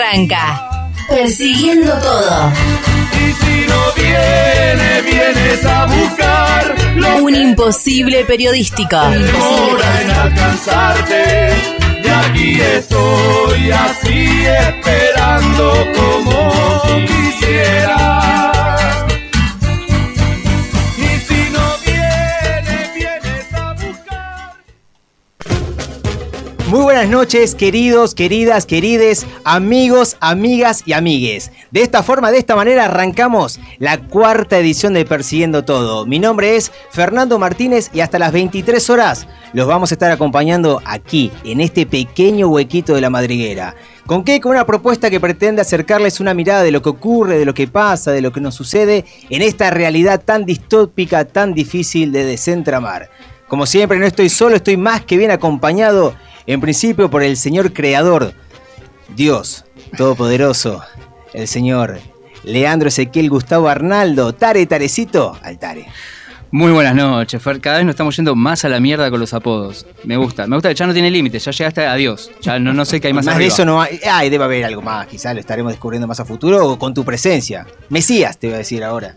arranca. Persiguiendo todo. Y si no viene, vienes a buscar lo Un imposible periodístico. demora en alcanzarte. Y aquí estoy así esperando como quisiera. Muy buenas noches, queridos, queridas, querides, amigos, amigas y amigues. De esta forma, de esta manera, arrancamos la cuarta edición de Persiguiendo Todo. Mi nombre es Fernando Martínez y hasta las 23 horas los vamos a estar acompañando aquí, en este pequeño huequito de la madriguera. ¿Con qué? Con una propuesta que pretende acercarles una mirada de lo que ocurre, de lo que pasa, de lo que nos sucede en esta realidad tan distópica, tan difícil de desentramar. Como siempre, no estoy solo, estoy más que bien acompañado, en principio por el Señor Creador, Dios Todopoderoso, el Señor Leandro Ezequiel Gustavo Arnaldo, Tare Tarecito, al Tare. Muy buenas noches, Fer. Cada vez nos estamos yendo más a la mierda con los apodos. Me gusta. Me gusta que ya no tiene límites. Ya llegaste a Dios. Ya no, no sé qué hay más Más de eso no hay. Ay, debe haber algo más, quizás lo estaremos descubriendo más a futuro o con tu presencia. Mesías, te voy a decir ahora.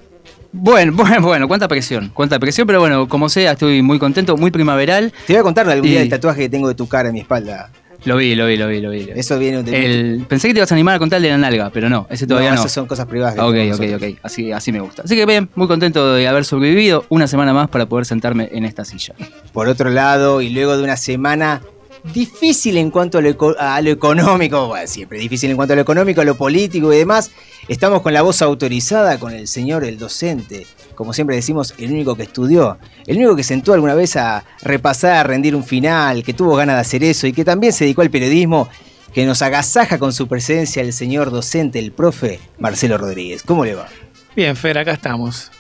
Bueno, bueno, bueno. Cuánta presión. Cuánta presión, pero bueno, como sea, estoy muy contento, muy primaveral. Te voy a contar algún día el tatuaje que tengo de tu cara en mi espalda. Lo vi, lo vi, lo vi, lo vi. Eso viene de. El- pensé que te ibas a animar a contar el de la nalga, pero no, ese todavía no. esas son cosas privadas. Ok, ok, nosotros. ok. Así, así me gusta. Así que bien, muy contento de haber sobrevivido una semana más para poder sentarme en esta silla. Por otro lado, y luego de una semana difícil en cuanto a lo, económico, bueno, siempre difícil en cuanto a lo económico, a lo político y demás, estamos con la voz autorizada, con el señor, el docente, como siempre decimos, el único que estudió, el único que sentó alguna vez a repasar, a rendir un final, que tuvo ganas de hacer eso y que también se dedicó al periodismo, que nos agasaja con su presencia el señor docente, el profe Marcelo Rodríguez. ¿Cómo le va? Bien, Fer, acá estamos.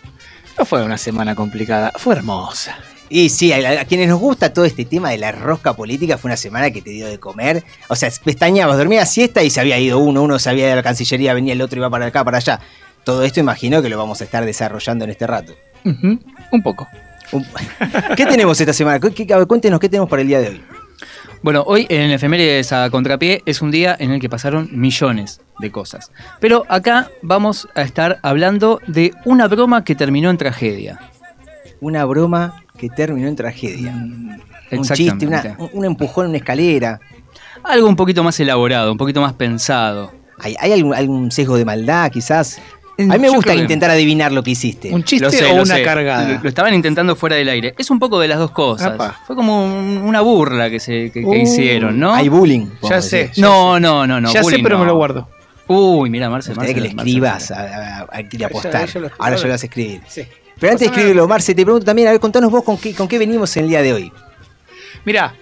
No fue una semana complicada, fue hermosa. Y sí, a, a quienes nos gusta todo este tema de la rosca política, fue una semana que te dio de comer. O sea, pestañabas, dormías siesta y se había ido uno, uno se había ido a la Cancillería, venía el otro, iba para acá, para allá. Todo esto imagino que lo vamos a estar desarrollando en este rato. Un poco. ¿Qué tenemos esta semana? ¿Qué- cuéntenos qué tenemos para el día de hoy. Bueno, hoy en Efemérides a Contrapié es un día en el que pasaron millones de cosas. Pero acá vamos a estar hablando de una broma que terminó en tragedia. Una broma que terminó en tragedia. Un chiste, una- un, empujón en una escalera. Algo un poquito más elaborado, un poquito más pensado. ¿Hay, hay algún, algún sesgo de maldad, quizás? Mm, A mí me yo gusta que- intentar adivinar lo que hiciste. ¿Un chiste Lo sé, o lo una sé. cargada? Lo, lo estaban intentando fuera del aire. Es un poco de las dos cosas. Apa. Fue como un- una burla que, se, que, que Uh, hicieron, ¿no? Hay bullying. Ya sé. No, no, no, no. ya sé, bullying pero no. me lo guardo. Uy, mira, Marce, Me gustaría que le Marce, escribas Marce. a, apostar. ya. Ahora ya lo vas a escribir. Sí. Pero antes de escribirlo, Marce, te pregunto también, a ver, contanos vos con qué, con qué venimos en el día de hoy. Mira,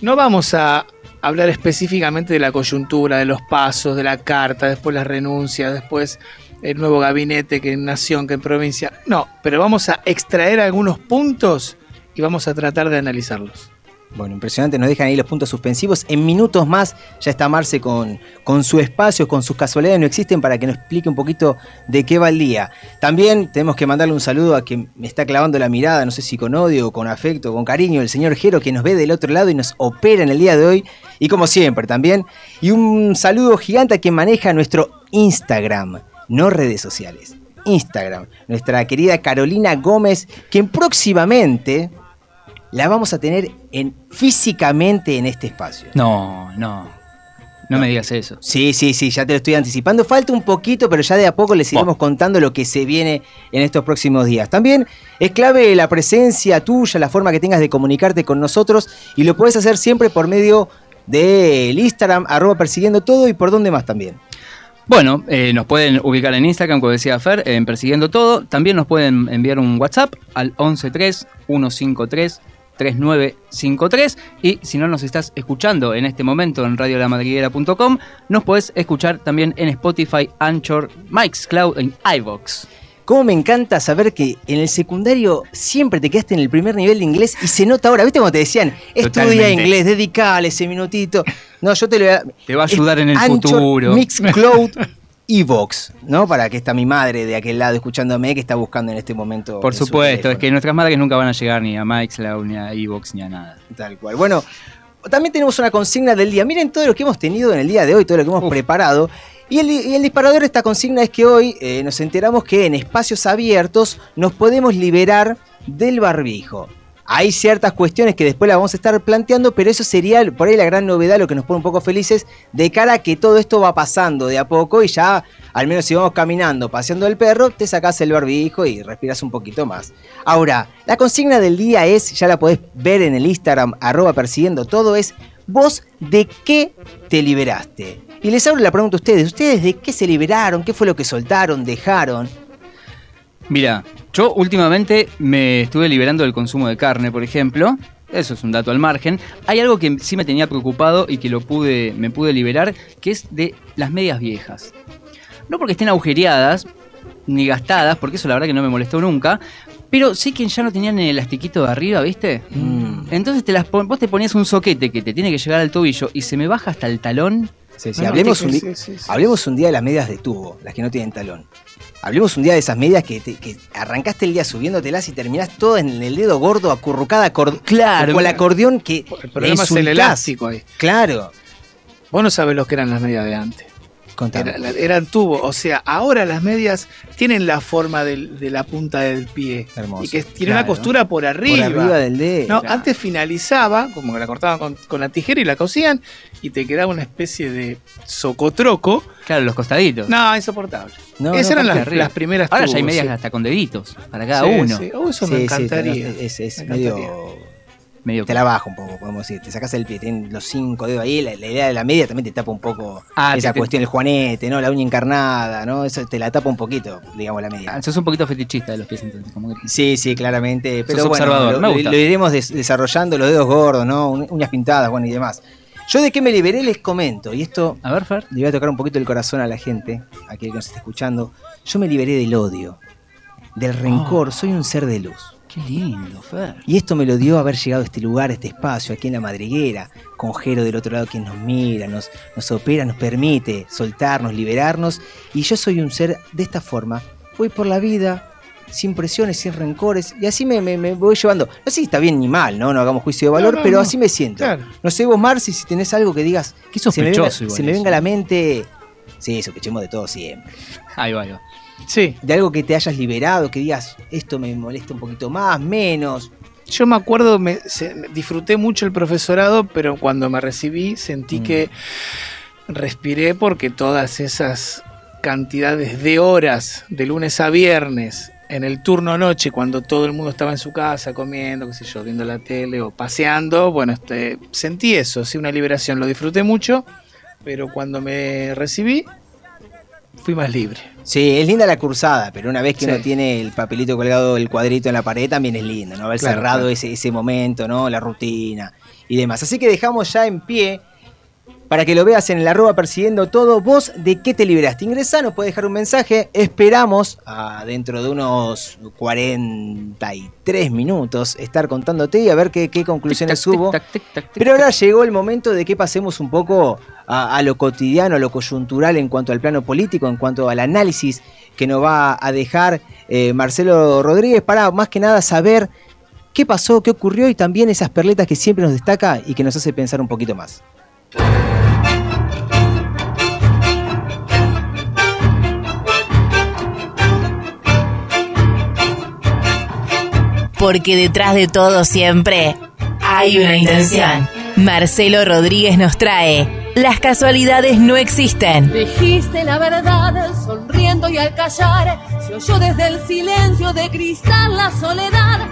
no vamos a hablar específicamente de la coyuntura, de los pasos, de la carta, después las renuncias, después el nuevo gabinete que en nación, que en provincia. No, pero vamos a extraer algunos puntos y vamos a tratar de analizarlos. Bueno, impresionante, nos dejan ahí los puntos suspensivos. En minutos más ya está Marce con, con su espacio, con sus casualidades no existen para que nos explique un poquito de qué va el día. También tenemos que mandarle un saludo a quien me está clavando la mirada, no sé si con odio, con afecto, con cariño, el señor Jero que nos ve del otro lado y nos opera en el día de hoy. Y como siempre también. Y un saludo gigante a quien maneja nuestro Instagram, no redes sociales. Instagram, nuestra querida Carolina Gómez, quien próximamente la vamos a tener en, físicamente en este espacio. No, no. No me digas eso. Sí, sí, sí, ya te lo estoy anticipando. Falta un poquito, pero ya de a poco les iremos contando lo que se viene en estos próximos días. También es clave la presencia tuya, la forma que tengas de comunicarte con nosotros y lo puedes hacer siempre por medio del Instagram, arroba persiguiendo todo y por dónde más también. Bueno, eh, nos pueden ubicar en Instagram, como decía Fer, en Persiguiendo Todo. También nos pueden enviar un WhatsApp al 113-153-3953. Y si no nos estás escuchando en este momento en radiolamadriguera.com, nos puedes escuchar también en Spotify, Anchor, Mixcloud, en iVox. Cómo me encanta saber que en el secundario siempre te quedaste en el primer nivel de inglés y se nota ahora. ¿Viste cómo te decían? Estudia Totalmente. inglés, dedicale ese minutito. No, yo te lo voy a... Te va a ayudar en el Anchor, futuro. Mixcloud, Evox, ¿no? Para que está mi madre de aquel lado escuchándome que está buscando en este momento. Por su supuesto, es que nuestras madres nunca van a llegar ni a Mixcloud, ni a Evox, ni a nada. Tal cual. Bueno, también tenemos una consigna del día. Miren todo lo que hemos tenido en el día de hoy, todo lo que hemos Uf. preparado. Y el, y el disparador de esta consigna es que hoy eh, nos enteramos que en espacios abiertos nos podemos liberar del barbijo. Hay ciertas cuestiones que después las vamos a estar planteando, pero eso sería por ahí la gran novedad, lo que nos pone un poco felices, de cara a que todo esto va pasando de a poco y ya, al menos si vamos caminando, paseando el perro, te sacás el barbijo y respiras un poquito más. Ahora, la consigna del día es, ya la podés ver en el Instagram, arroba persiguiendo todo, es vos de qué te liberaste. Y les abro la pregunta a ustedes, ¿ustedes de qué se liberaron? ¿Qué fue lo que soltaron, dejaron? Mira, yo últimamente me estuve liberando del consumo de carne, por ejemplo. Eso es un dato al margen. Hay algo que sí me tenía preocupado y que lo pude, me pude liberar, que es de las medias viejas. No porque estén agujereadas ni gastadas, porque eso la verdad que no me molestó nunca. Pero sí que ya no tenían el elastiquito de arriba, ¿viste? Mm. Entonces te las pon- vos te ponías un soquete que te tiene que llegar al tobillo y se me baja hasta el talón. Sí, sí, No, no, hablemos, sí, un di- sí, sí, sí. hablemos un día de las medias de tubo, las que no tienen talón. Hablemos un día de esas medias que, te- que arrancaste el día subiéndotelas y terminás todo en el dedo gordo, acurrucada, acor- Claro. con el acordeón que El problema la es el elástico ahí. Claro. Vos no sabés lo que eran las medias de antes. Era- eran tubos. O sea, ahora las medias tienen la forma del- de la punta del pie. Hermoso. Y que tiene Claro. una costura por arriba. Por arriba del dedo. No, Claro. antes finalizaba, como que la cortaban con, con la tijera y la cosían, y te quedaba una especie de socotroco. Claro, los costaditos. No, insoportable. No, Esas no, eran las, primeras Ahora ya hay medias sí. hasta con deditos para cada Sí, uno. sí. Oh, eso me encantaría. es, es Me encantaría. Medio Te la baja un poco, podemos decir. Te sacas el pie, tienen los cinco dedos ahí. La, la idea de la media también te tapa un poco Ah, esa te- cuestión, el juanete, ¿no? La uña encarnada, ¿no? Eso te la tapa un poquito, digamos, la media. Ah, sos un poquito fetichista de los pies entonces. Como que- Sí, sí, claramente. Pero Sos bueno, observador, lo, iremos des- desarrollando, los dedos gordos, ¿no? Uñas pintadas, bueno, y demás. Yo de qué me liberé les comento, y esto A ver, Fer. le voy a tocar un poquito el corazón a la gente, a aquel que nos está escuchando. Yo me liberé del odio, del rencor, soy un ser de luz. Qué lindo, Fer. Y esto me lo dio haber llegado a este lugar, a este espacio, aquí en la madriguera, con Jero del otro lado que nos mira, nos, nos opera, nos permite soltarnos, liberarnos. Y yo soy un ser de esta forma. Voy por la vida, sin presiones, sin rencores, y así me, me- me voy llevando. No sé si está bien ni mal, ¿no? No hagamos juicio de valor, No, no, pero no. así me siento. Claro. No sé vos, Marci, si tenés algo que digas. Qué se me venga, sospechoso igual se me venga a la mente. Sí, sospechemos de todo siempre. Ahí va, ahí va. Sí, De algo que te hayas liberado, que digas, esto me molesta un poquito más, menos. yo me acuerdo, me, se- disfruté mucho el profesorado, pero cuando me recibí sentí Mm. que respiré porque todas esas cantidades de horas de lunes a viernes en el turno noche, cuando todo el mundo estaba en su casa comiendo, qué sé yo, viendo la tele o paseando, bueno, este, sentí eso, sí, una liberación, lo disfruté mucho, pero cuando me recibí fui más libre. Sí, es linda la cursada, pero una vez que Sí. uno tiene el papelito colgado, el cuadrito en la pared, también es lindo, ¿no? Haber Claro, cerrado claro. Ese, ese momento, ¿no? La rutina y demás. Así que dejamos ya en pie para que lo veas en el arroba persiguiendo todo. Vos, ¿de qué te liberaste? Ingresá, nos puedes dejar un mensaje. Esperamos a dentro de unos 43 minutos estar contándote y a ver qué, qué conclusiones hubo. tic-tac, tic-tac, tic-tac. Pero ahora llegó el momento de que pasemos un poco a, a lo cotidiano, a lo coyuntural en cuanto al plano político, en cuanto al análisis que nos va a dejar eh, Marcelo Rodríguez para más que nada saber qué pasó, qué ocurrió y también esas perletas que siempre nos destaca y que nos hace pensar un poquito más. Porque detrás de todo siempre hay una intención. Marcelo Rodríguez nos trae Las casualidades no existen. Dijiste la verdad, sonriendo y al callar, se oyó desde el silencio de cristal la soledad.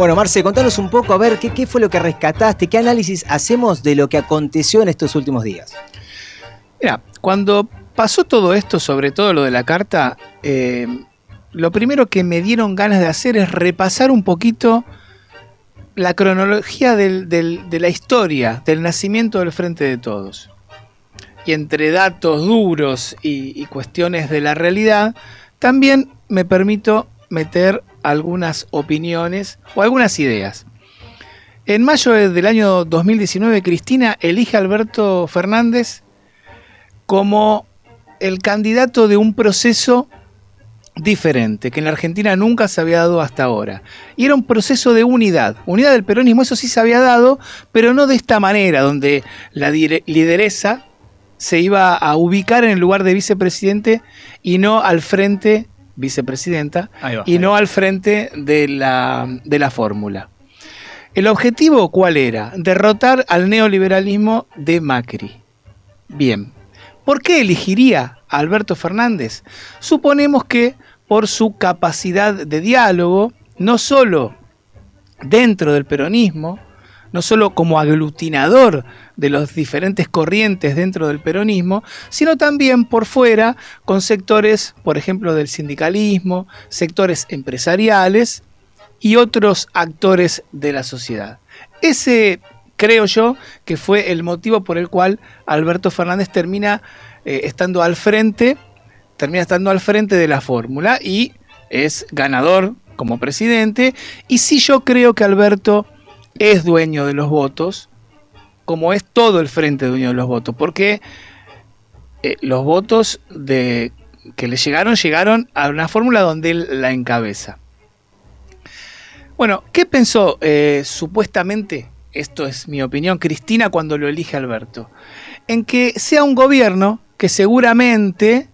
Bueno, Marce, contanos un poco a ver qué, fue lo que rescataste, qué análisis hacemos de lo que aconteció en estos últimos días. Mira, cuando pasó todo esto, sobre todo lo de la carta, eh, lo primero que me dieron ganas de hacer es repasar un poquito la cronología de la historia del nacimiento del Frente de Todos. Y entre datos duros y cuestiones de la realidad, también me permito meter algunas opiniones o algunas ideas. En mayo del año 2019, Cristina elige a Alberto Fernández como el candidato de un proceso diferente, que en la Argentina nunca se había dado hasta ahora. Y era un proceso de unidad, unidad del peronismo, eso sí se había dado, pero no de esta manera, donde la lideresa se iba a ubicar en el lugar de vicepresidente y no al frente, vicepresidenta, y no al frente de la, de la fórmula. ¿El objetivo cuál era? Derrotar al neoliberalismo de Macri. Bien. ¿Por qué elegiría a Alberto Fernández? Suponemos que por su capacidad de diálogo, no solo dentro del peronismo, no solo como aglutinador de las diferentes corrientes dentro del peronismo, sino también por fuera con sectores, por ejemplo, del sindicalismo, sectores empresariales y otros actores de la sociedad. Ese creo yo que fue el motivo por el cual Alberto Fernández termina eh, estando al frente termina estando al frente de la fórmula y es ganador como presidente. Y sí yo creo que Alberto es dueño de los votos, como es todo el frente dueño de los votos, porque eh, los votos de, que le llegaron llegaron a una fórmula donde él la encabeza. Bueno, ¿qué pensó eh, supuestamente, esto es mi opinión, Cristina cuando lo elige Alberto? En que sea un gobierno que seguramente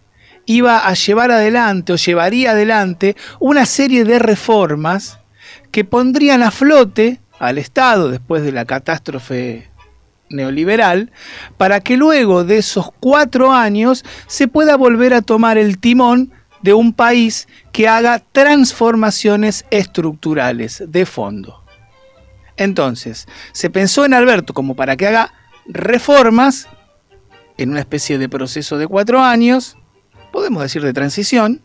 iba a llevar adelante o llevaría adelante una serie de reformas que pondrían a flote al Estado después de la catástrofe neoliberal, para que luego de esos cuatro años se pueda volver a tomar el timón de un país que haga transformaciones estructurales de fondo. Entonces, se pensó en Alberto como para que haga reformas en una especie de proceso de cuatro años, podemos decir de transición,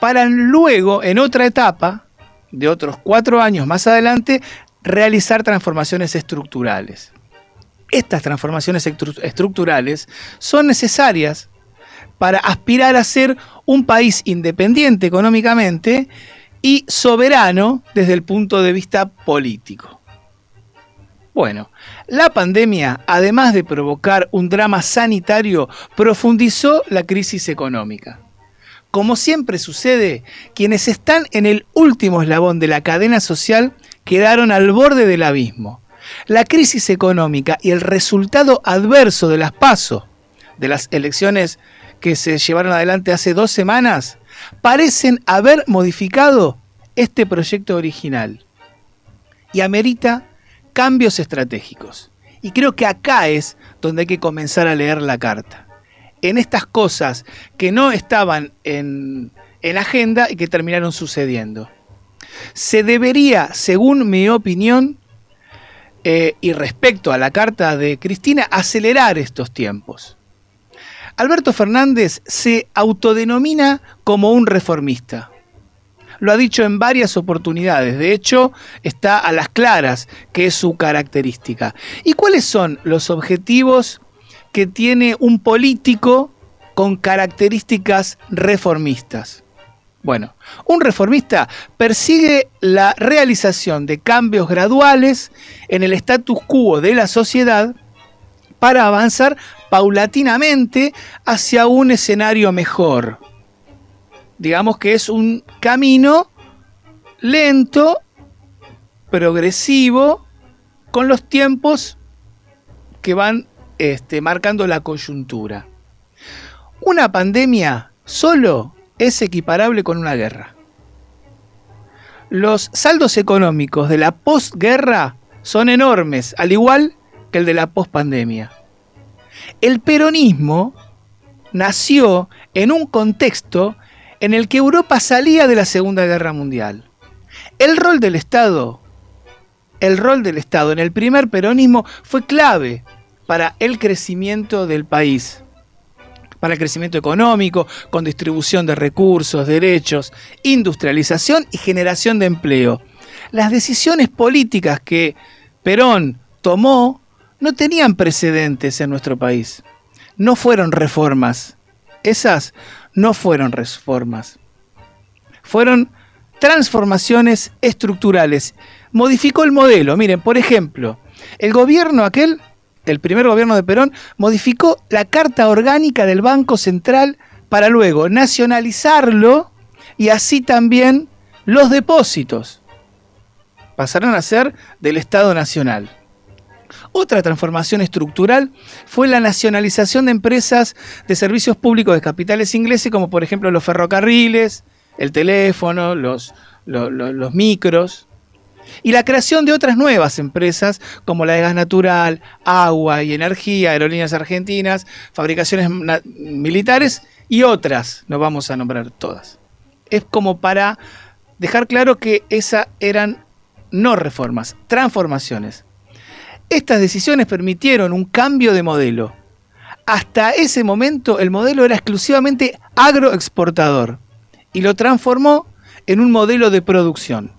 para luego, en otra etapa, de otros cuatro años más adelante, realizar transformaciones estructurales. Estas transformaciones estructurales son necesarias para aspirar a ser un país independiente económicamente y soberano desde el punto de vista político. Bueno, la pandemia, además de provocar un drama sanitario, profundizó la crisis económica. Como siempre sucede, quienes están en el último eslabón de la cadena social quedaron al borde del abismo. La crisis económica y el resultado adverso de las PASO, de las elecciones que se llevaron adelante hace dos semanas, parecen haber modificado este proyecto original. Y amerita cambios estratégicos. Y creo que acá es donde hay que comenzar a leer la carta. En estas cosas que no estaban en, en agenda y que terminaron sucediendo. Se debería, según mi opinión, eh, y respecto a la carta de Cristina, acelerar estos tiempos. Alberto Fernández se autodenomina como un reformista lo ha dicho en varias oportunidades. De hecho, está a las claras que es su característica. ¿Y cuáles son los objetivos que tiene un político con características reformistas? Bueno, un reformista persigue la realización de cambios graduales en el status quo de la sociedad para avanzar paulatinamente hacia un escenario mejor digamos que es un camino lento, progresivo, con los tiempos que van este, marcando la coyuntura. Una pandemia solo es equiparable con una guerra. Los saldos económicos de la posguerra son enormes, al igual que el de la pospandemia. El peronismo nació en un contexto en el que Europa salía de la Segunda Guerra Mundial. El rol del Estado, el rol del Estado en el primer peronismo fue clave para el crecimiento del país, para el crecimiento económico, con distribución de recursos, derechos, industrialización y generación de empleo. Las decisiones políticas que Perón tomó no tenían precedentes en nuestro país. No fueron reformas. Esas no fueron reformas, fueron transformaciones estructurales. Modificó el modelo. Miren, por ejemplo, el gobierno aquel, el primer gobierno de Perón, modificó la carta orgánica del Banco Central para luego nacionalizarlo y así también los depósitos. Pasaron a ser del Estado Nacional. Otra transformación estructural fue la nacionalización de empresas de servicios públicos de capitales ingleses, como por ejemplo los ferrocarriles, el teléfono, los, micros, y la creación de otras nuevas empresas como la de gas natural, agua y energía, aerolíneas argentinas, fabricaciones militares y otras, no vamos a nombrar todas. Es como para dejar claro que esas eran no reformas, transformaciones. Estas decisiones permitieron un cambio de modelo. Hasta ese momento el modelo era exclusivamente agroexportador y lo transformó en un modelo de producción.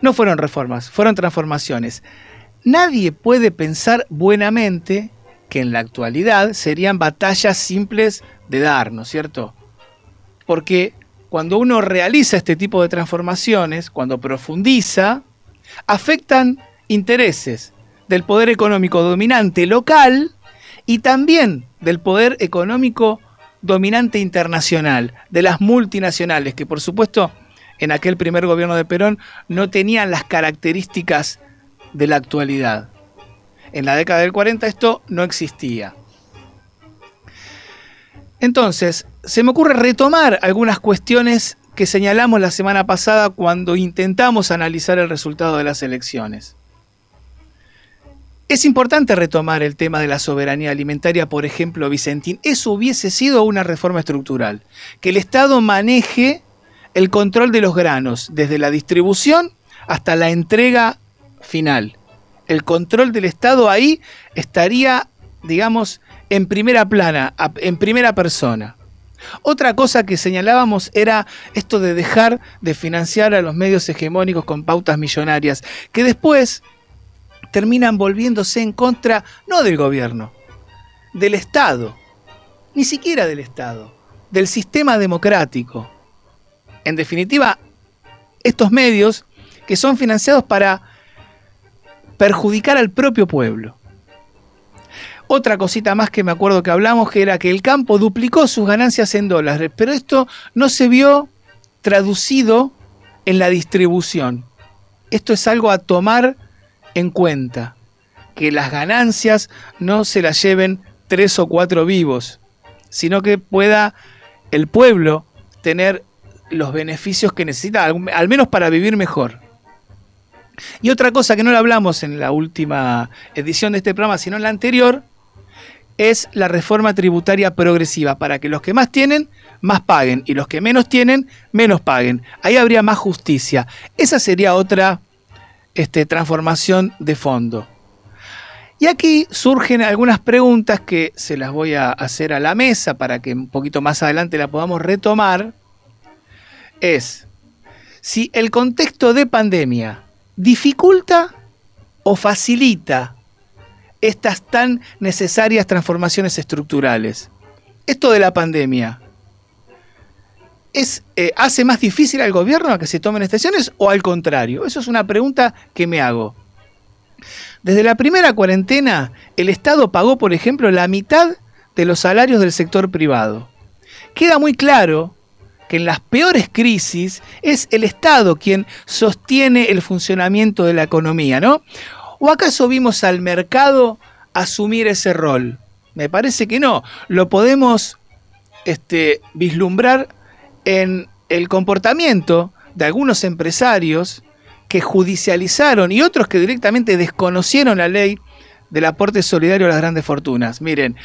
No fueron reformas, fueron transformaciones. Nadie puede pensar buenamente que en la actualidad serían batallas simples de dar, ¿no es cierto? Porque cuando uno realiza este tipo de transformaciones, cuando profundiza, afectan intereses del poder económico dominante local y también del poder económico dominante internacional, de las multinacionales, que por supuesto en aquel primer gobierno de Perón no tenían las características de la actualidad. En la década del 40 esto no existía. Entonces, se me ocurre retomar algunas cuestiones que señalamos la semana pasada cuando intentamos analizar el resultado de las elecciones. Es importante retomar el tema de la soberanía alimentaria, por ejemplo, Vicentín. Eso hubiese sido una reforma estructural. Que el Estado maneje el control de los granos, desde la distribución hasta la entrega final. El control del Estado ahí estaría, digamos, en primera plana, en primera persona. Otra cosa que señalábamos era esto de dejar de financiar a los medios hegemónicos con pautas millonarias, que después terminan volviéndose en contra no del gobierno, del Estado, ni siquiera del Estado, del sistema democrático. En definitiva, estos medios que son financiados para perjudicar al propio pueblo. Otra cosita más que me acuerdo que hablamos, que era que el campo duplicó sus ganancias en dólares, pero esto no se vio traducido en la distribución. Esto es algo a tomar en cuenta que las ganancias no se las lleven tres o cuatro vivos, sino que pueda el pueblo tener los beneficios que necesita, al menos para vivir mejor. Y otra cosa que no le hablamos en la última edición de este programa, sino en la anterior, es la reforma tributaria progresiva, para que los que más tienen, más paguen, y los que menos tienen, menos paguen. Ahí habría más justicia. Esa sería otra este, transformación de fondo. Y aquí surgen algunas preguntas que se las voy a hacer a la mesa para que un poquito más adelante la podamos retomar. Es si el contexto de pandemia dificulta o facilita estas tan necesarias transformaciones estructurales. Esto de la pandemia, eh, hace más difícil al gobierno a que se tomen decisiones o al contrario? Eso es una pregunta que me hago. Desde la primera cuarentena, el Estado pagó, por ejemplo, la mitad de los salarios del sector privado. Queda muy claro que en las peores crisis es el Estado quien sostiene el funcionamiento de la economía, ¿no? ¿O acaso vimos al mercado asumir ese rol? Me parece que no. Lo podemos este, vislumbrar en el comportamiento de algunos empresarios que judicializaron y otros que directamente desconocieron la ley del aporte solidario a las grandes fortunas. Miren,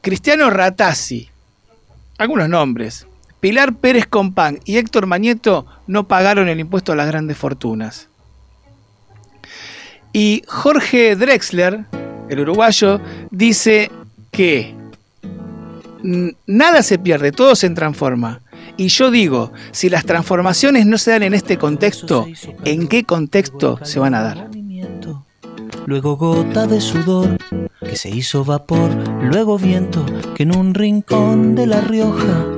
Cristiano Ratazzi, algunos nombres, Pilar Pérez Compán y Héctor Mañeto no pagaron el impuesto a las grandes fortunas. Y Jorge Drexler, el uruguayo, dice que nada se pierde, todo se transforma. Y yo digo, si las transformaciones no se dan en este contexto, ¿en qué contexto se van a dar? Luego gota de sudor que se hizo vapor, luego viento que en un rincón de La Rioja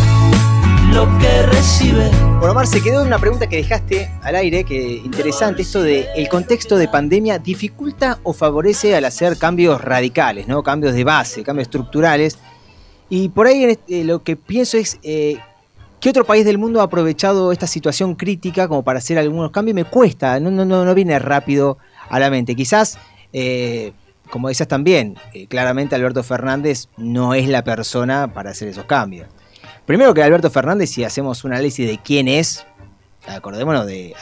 lo que recibe. Bueno, Mar, se quedó una pregunta que dejaste al aire, que interesante, esto de el contexto de pandemia dificulta o favorece al hacer cambios radicales, ¿no? Cambios de base, cambios estructurales. Y por ahí este, lo que pienso es, eh, ¿qué otro país del mundo ha aprovechado esta situación crítica como para hacer algunos cambios? Me cuesta, no, no, no, no viene rápido a la mente. Quizás eh, como decías también, eh, claramente Alberto Fernández no es la persona para hacer esos cambios. Primero que Alberto Fernández, si hacemos un análisis de quién es, acordémonos de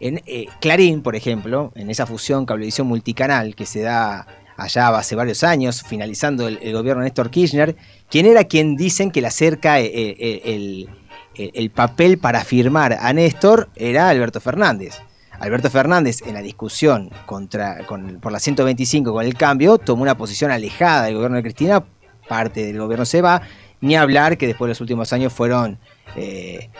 en, eh, Clarín, por ejemplo, en esa fusión cablevisión multicanal que se da allá hace varios años, finalizando el, gobierno de Néstor Kirchner, ¿quién era quien dicen que le acerca eh, eh, el, el- el papel para firmar a Néstor? Era Alberto Fernández. Alberto Fernández en la discusión contra, con- por la 125 con el cambio tomó una posición alejada del gobierno de Cristina, parte del gobierno se va, ni hablar que después de los últimos años fueron... eh,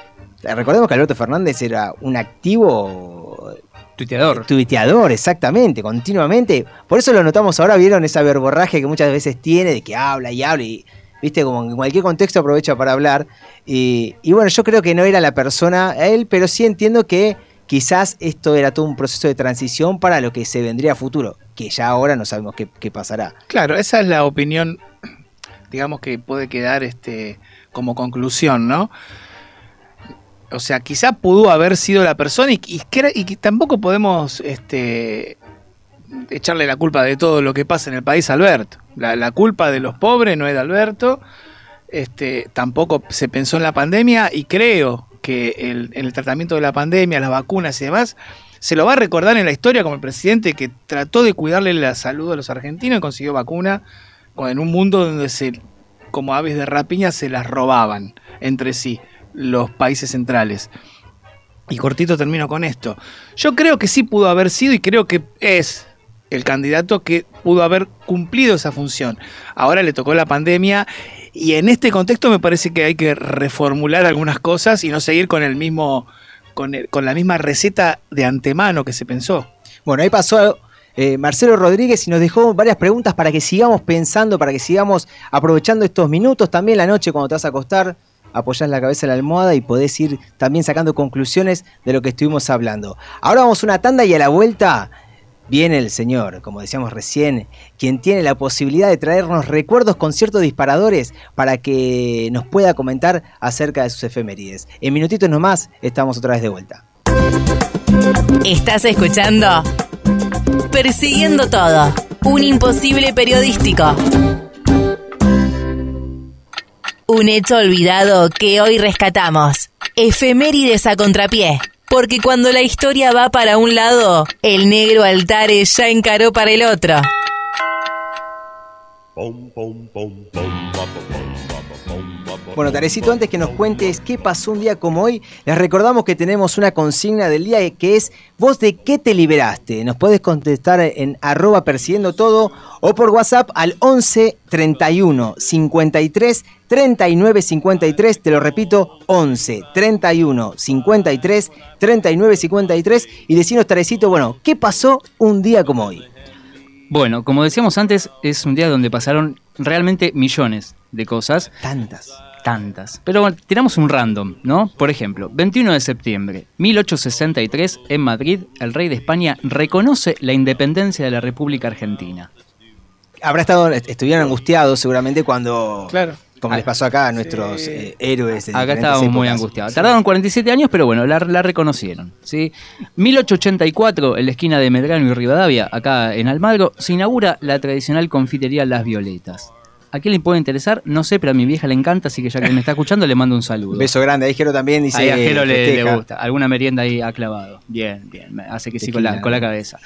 recordemos que Alberto Fernández era un activo Tuiteador. tuiteador, exactamente, continuamente. Por eso lo notamos ahora, vieron esa verborraje que muchas veces tiene de que habla y habla y, viste, como en cualquier contexto aprovecha para hablar. Y, y bueno, yo creo que no era la persona a él, pero sí entiendo que quizás esto era todo un proceso de transición para lo que se vendría a futuro, que ya ahora no sabemos qué, qué pasará. Claro, esa es la opinión, digamos que puede quedar este como conclusión, ¿no? O sea, quizá pudo haber sido la persona y, y tampoco podemos este, echarle la culpa de todo lo que pasa en el país a Alberto. La, culpa de los pobres no es de Alberto. Este, tampoco se pensó en la pandemia y creo que el, el tratamiento de la pandemia, las vacunas y demás, se lo va a recordar en la historia como el presidente que trató de cuidarle la salud a los argentinos y consiguió vacuna en un mundo donde se, como aves de rapiña se las robaban entre sí los países centrales. Y cortito termino con esto. Yo creo que sí pudo haber sido y creo que es el candidato que pudo haber cumplido esa función. Ahora le tocó la pandemia y en este contexto me parece que hay que reformular algunas cosas y no seguir con el mismo con, el- con la misma receta de antemano que se pensó. Bueno, ahí pasó eh, Marcelo Rodríguez y nos dejó varias preguntas para que sigamos pensando, para que sigamos aprovechando estos minutos. También la noche cuando te vas a acostar, apoyás la cabeza en la almohada y podés ir también sacando conclusiones de lo que estuvimos hablando. Ahora vamos a una tanda y a la vuelta viene el señor, como decíamos recién, quien tiene la posibilidad de traernos recuerdos con ciertos disparadores para que nos pueda comentar acerca de sus efemérides. En minutitos nomás estamos otra vez de vuelta. Estás escuchando Persiguiendo todo, un imposible periodístico. Un hecho olvidado que hoy rescatamos. Efemérides a contrapié. Porque cuando la historia va para un lado, el negro Altares ya encaró para el otro. Pom, pom, pom, Bueno, Tarecito, antes que nos cuentes qué pasó un día como hoy, les recordamos que tenemos una consigna del día que es ¿Vos de qué te liberaste? Nos puedes contestar en arroba persiguiendo todo o por WhatsApp al 11 31 53 39 53. Te lo repito, 11 31 53 39 53. Y decinos, Tarecito, bueno, ¿qué pasó un día como hoy? Bueno, como decíamos antes, es un día donde pasaron realmente millones de cosas. Tantas. Tantas. Pero bueno, tiramos un random, ¿no? Por ejemplo, 21 de septiembre, 1863, en Madrid, el rey de España reconoce la independencia de la República Argentina. Habrá estado, estuvieron angustiados seguramente cuando... Claro. Como les pasó acá a nuestros eh, héroes. de Acá estábamos muy angustiados. Tardaron 47 años, pero bueno, la, la reconocieron. ¿sí? 1884, en la esquina de Medrano y Rivadavia, acá en Almagro, se inaugura la tradicional confitería Las Violetas. ¿A quién le puede interesar? No sé, pero a mi vieja le encanta, así que ya que me está escuchando le mando un saludo. Beso grande. Ahí Jero también dice. Ahí a Jero le, gusta. Alguna merienda ahí ha clavado. Bien, bien. Hace que sí con la, con la cabeza.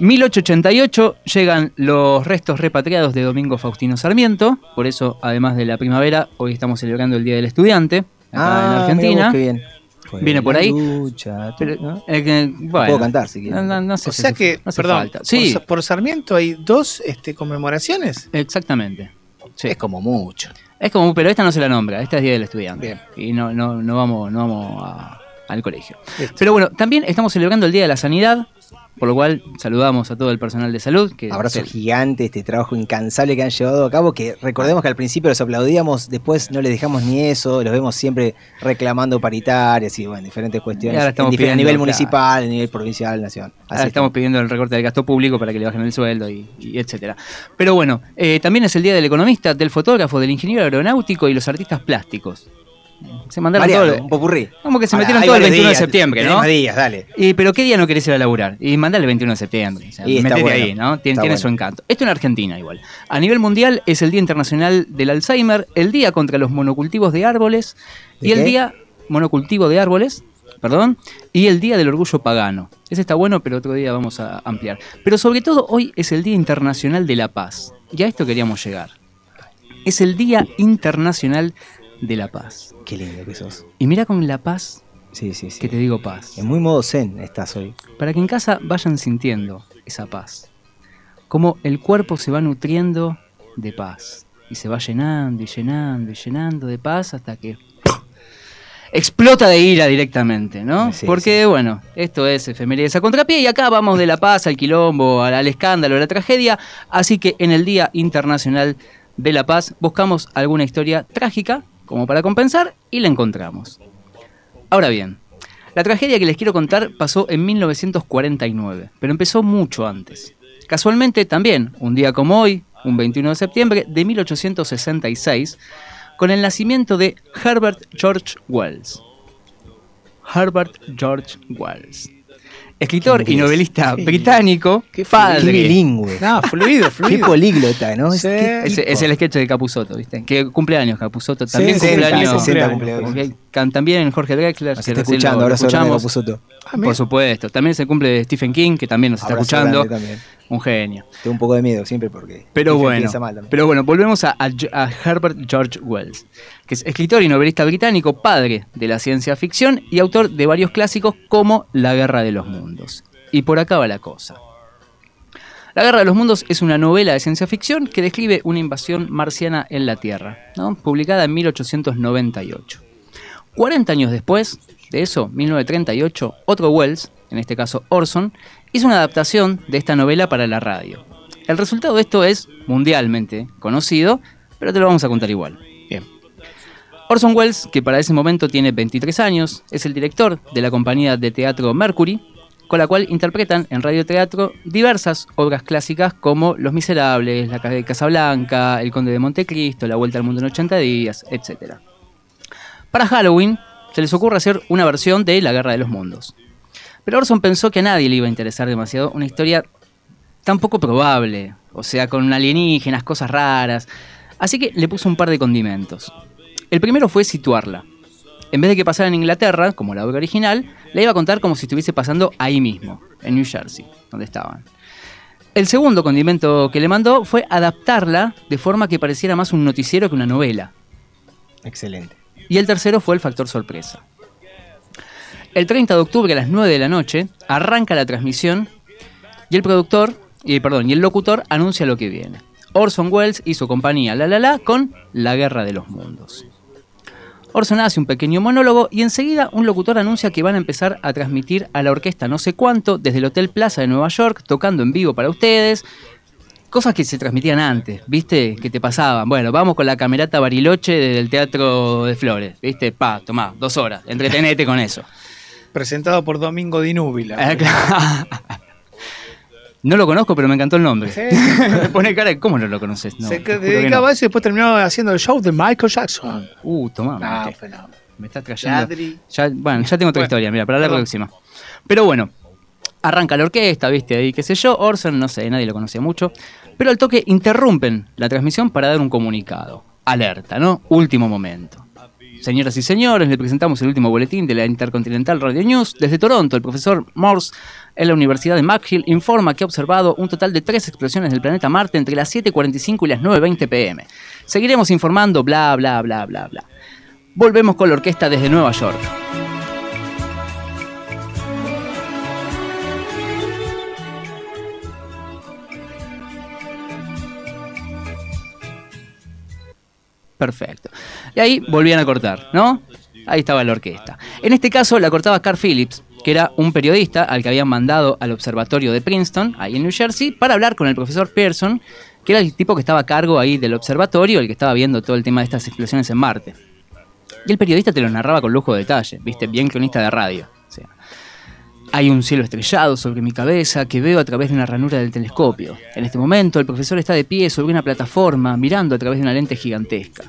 1888 llegan los restos repatriados de Domingo Faustino Sarmiento. Por eso, además de la primavera, hoy estamos celebrando el Día del Estudiante acá Ah, en mira Argentina. vos, qué bien. Viene por ahí. lucha, Pero, ¿no? eh, bueno, Puedo cantar si quieres. No, no- no sé O si sea hace- que, no hace perdón, falta. por Sí, Sa- por, Sarmiento hay dos este, conmemoraciones. exactamente. Sí. Es como mucho. Es como, pero esta no se la nombra, esta es Día del Estudiante. Bien. Y no, no, no vamos, no vamos a- al colegio. Listo. Pero bueno, también estamos celebrando el Día de la Sanidad, por lo cual saludamos a todo el personal de salud. Que Abrazo se- gigante, este trabajo incansable que han llevado a cabo, que recordemos que al principio los aplaudíamos, después no les dejamos ni eso, los vemos siempre reclamando paritarias y bueno, diferentes cuestiones Y ahora en estamos difer- a pidiendo, nivel municipal, a nivel provincial, nación. Ahora Así estamos pidiendo el recorte del gasto público para que le bajen el sueldo y, y etcétera. Pero bueno, eh, también es el día del economista, del fotógrafo, del ingeniero aeronáutico y los artistas plásticos. Se mandaron Variado, todo. un popurrí. Como que se Ahora, metieron todo el varios 21 de septiembre, ¿no? días, dale. Y, pero ¿qué día no querés ir a laburar? Y mandale el 21 de septiembre. O sea, Y metete bueno, ahí, ¿no? Tiene, bueno. su encanto. Esto en Argentina igual. A nivel mundial es el Día Internacional del Alzheimer, el Día contra los monocultivos de árboles y ¿De el? Día monocultivo de árboles, perdón, y el Día del Orgullo Pagano. Ese está bueno, pero otro día vamos a ampliar. Pero sobre todo hoy es el Día Internacional de la Paz. Y a esto queríamos llegar. Es el Día Internacional de la Paz. Qué lindo que sos. Y mira con la paz Sí, sí, sí. que te digo paz. En muy modo zen estás hoy. Para que en casa vayan sintiendo esa paz. Como el cuerpo se va nutriendo de paz. Y se va llenando y llenando y llenando de paz hasta que explota de ira directamente, ¿no? Sí, Porque, bueno, esto es efemérides a contrapié y acá vamos de la paz al quilombo, al, al escándalo, a la tragedia. Así que en el Día Internacional de la Paz buscamos alguna historia trágica como para compensar y la encontramos. Ahora bien, la tragedia que les quiero contar pasó en 1949, pero empezó mucho antes. Casualmente también, un día como hoy, un 21 de septiembre de 1866, con el nacimiento de Herbert George Wells. Herbert George Wells. Escritor Qué y novelista Qué- británico, qué Qué padre. bilingüe. No, fluido, Qué fluido. políglota, ¿no? Es- Sí. qué Es, tipo. es el sketch de Capuzoto, ¿viste? Que. También 60, cumpleaños. 60 cumpleaños. cumpleaños. Ok, can- También Jorge Drexler. Nos que está recién escuchando, ahora se escuchamos. Capuzoto. Ah. Por supuesto. También se cumple de Stephen King, que también nos está Abrazo escuchando. Un genio. Tengo un poco de miedo siempre porque. Pero bueno, mal pero bueno, volvemos a, a- a Herbert George Wells, que es escritor y novelista británico, padre de la ciencia ficción y autor de varios clásicos como La Guerra de los Mundos. Y por acá va la cosa. La Guerra de los Mundos es una novela de ciencia ficción que describe una invasión marciana en la Tierra, ¿no? publicada en 1898. 40 años después de eso, 1938, otro Wells, en este caso Orson, hizo una adaptación de esta novela para la radio. El resultado de esto es mundialmente conocido, pero te lo vamos a contar igual. Bien. Orson Welles, que para ese momento tiene 23 años, es el director de la compañía de teatro Mercury, con la cual interpretan en radioteatro diversas obras clásicas como Los Miserables, La Casa de Casablanca, El Conde de Montecristo, La Vuelta al Mundo en 80 días, etc. Para Halloween se les ocurre hacer una versión de La Guerra de los Mundos. Pero Orson pensó que a nadie le iba a interesar demasiado una historia tan poco probable, o sea, con alienígenas, cosas raras. Así que le puso un par de condimentos. El primero fue situarla. En vez de que pasara en Inglaterra, como la obra original, la iba a contar como si estuviese pasando ahí mismo, en New Jersey, donde estaban. El segundo condimento que le mandó fue adaptarla de forma que pareciera más un noticiero que una novela. Excelente. Y el tercero fue el factor sorpresa. El 30 de octubre a las 9 de la noche arranca la transmisión y el productor, y, perdón, y el locutor anuncia lo que viene. Orson Welles y su compañía La La La con La Guerra de los Mundos. Orson hace un pequeño monólogo y enseguida un locutor anuncia que van a empezar a transmitir a la orquesta no sé cuánto desde el Hotel Plaza de Nueva York, tocando en vivo para ustedes. Cosas que se transmitían antes, ¿viste? Que te pasaban. Bueno, vamos con la camerata Bariloche del Teatro de Flores, ¿viste? Pa, tomá, dos horas, entretenete con eso. Presentado por Domingo Di Núbila. Eh, claro. No lo conozco, pero me encantó el nombre. Sí. Me pone cara de, ¿cómo no lo conoces? No, Se dedicaba no. a eso y después terminó haciendo el show de Michael Jackson. Uh, tomá. Ah, fenómeno. Me está trayendo. Ladri. Ya, bueno, ya tengo otra Bueno, historia, mira, para la perdón. próxima. Pero bueno, arranca la orquesta, viste, ahí qué sé yo. Orson, no sé, nadie lo conocía mucho. Pero al toque interrumpen la transmisión para dar un comunicado. Alerta, ¿no? Último momento. Señoras y señores, le presentamos el último boletín de la Intercontinental Radio News. Desde Toronto, el profesor Morse en la Universidad de McGill informa que ha observado un total de tres explosiones del planeta Marte entre las 7.45 y las 9.20 pm. Seguiremos informando, bla, bla, bla, bla, bla. Volvemos con la orquesta desde Nueva York. Perfecto. Y ahí volvían a cortar, ¿no? Ahí estaba la orquesta. En este caso la cortaba Carl Phillips, que era un periodista al que habían mandado al observatorio de Princeton, ahí en New Jersey, para hablar con el profesor Pearson, que era el tipo que estaba a cargo ahí del observatorio, el que estaba viendo todo el tema de estas explosiones en Marte. Y el periodista te lo narraba con lujo de detalle, viste, bien cronista de radio. Hay un cielo estrellado sobre mi cabeza que veo a través de una ranura del telescopio. En este momento el profesor está de pie sobre una plataforma mirando a través de una lente gigantesca.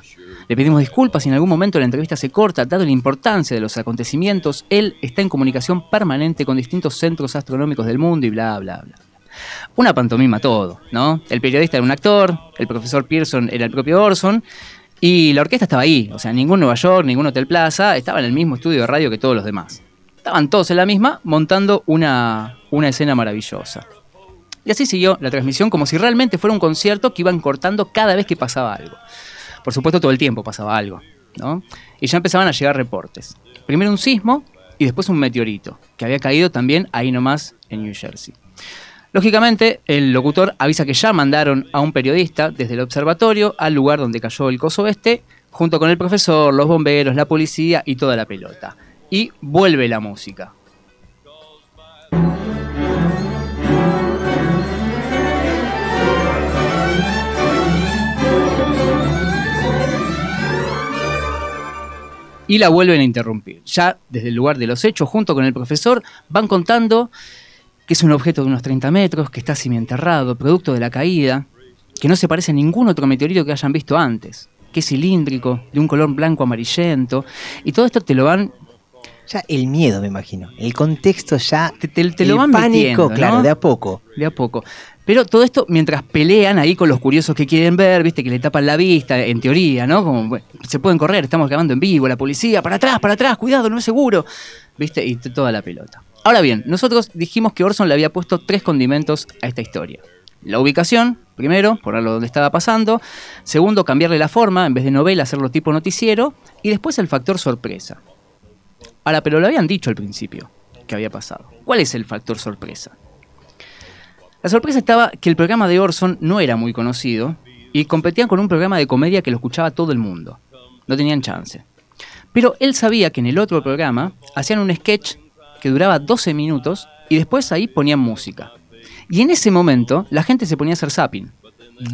Le pedimos disculpas si en algún momento la entrevista se corta, dado la importancia de los acontecimientos, él está en comunicación permanente con distintos centros astronómicos del mundo y bla, bla, bla. Una pantomima todo, ¿no? El periodista era un actor, el profesor Pearson era el propio Orson, y la orquesta estaba ahí, o sea, ningún Nueva York, ningún Hotel Plaza, estaba en el mismo estudio de radio que todos los demás. Estaban todos en la misma, montando una, una escena maravillosa. Y así siguió la transmisión como si realmente fuera un concierto que iban cortando cada vez que pasaba algo. Por supuesto, todo el tiempo pasaba algo, ¿no? Y ya empezaban a llegar reportes. Primero un sismo y después un meteorito, que había caído también ahí nomás en New Jersey. Lógicamente, el locutor avisa que ya mandaron a un periodista desde el observatorio al lugar donde cayó el coso este, junto con el profesor, los bomberos, la policía y toda la pelota. Y vuelve la música. y la vuelven a interrumpir. Ya desde el lugar de los hechos, junto con el profesor, van contando que es un objeto de unos 30 metros, que está semienterrado, producto de la caída, que no se parece a ningún otro meteorito que hayan visto antes, que es cilíndrico, de un color blanco amarillento, y todo esto te lo van Ya el miedo, me imagino. El contexto ya. Te- te- te lo el van pánico, metiendo, ¿no? claro, de a poco. de a poco. Pero todo esto mientras pelean ahí con los curiosos que quieren ver, viste, que le tapan la vista, en teoría, ¿no? Como, bueno, se pueden correr, estamos grabando en vivo, la policía, para atrás, para atrás, cuidado, no es seguro, viste, y toda la pelota. Ahora bien, nosotros dijimos que Orson le había puesto tres condimentos a esta historia. La ubicación, primero, ponerlo donde estaba pasando. Segundo, cambiarle la forma, en vez de novela, hacerlo tipo noticiero. Y después el factor sorpresa. Ahora, pero lo habían dicho al principio que había pasado. ¿Cuál es el factor sorpresa? La sorpresa estaba que el programa de Orson no era muy conocido y competían con un programa de comedia que lo escuchaba todo el mundo. No tenían chance. Pero él sabía que en el otro programa hacían un sketch que duraba 12 minutos y después ahí ponían música. Y en ese momento la gente se ponía a hacer zapping.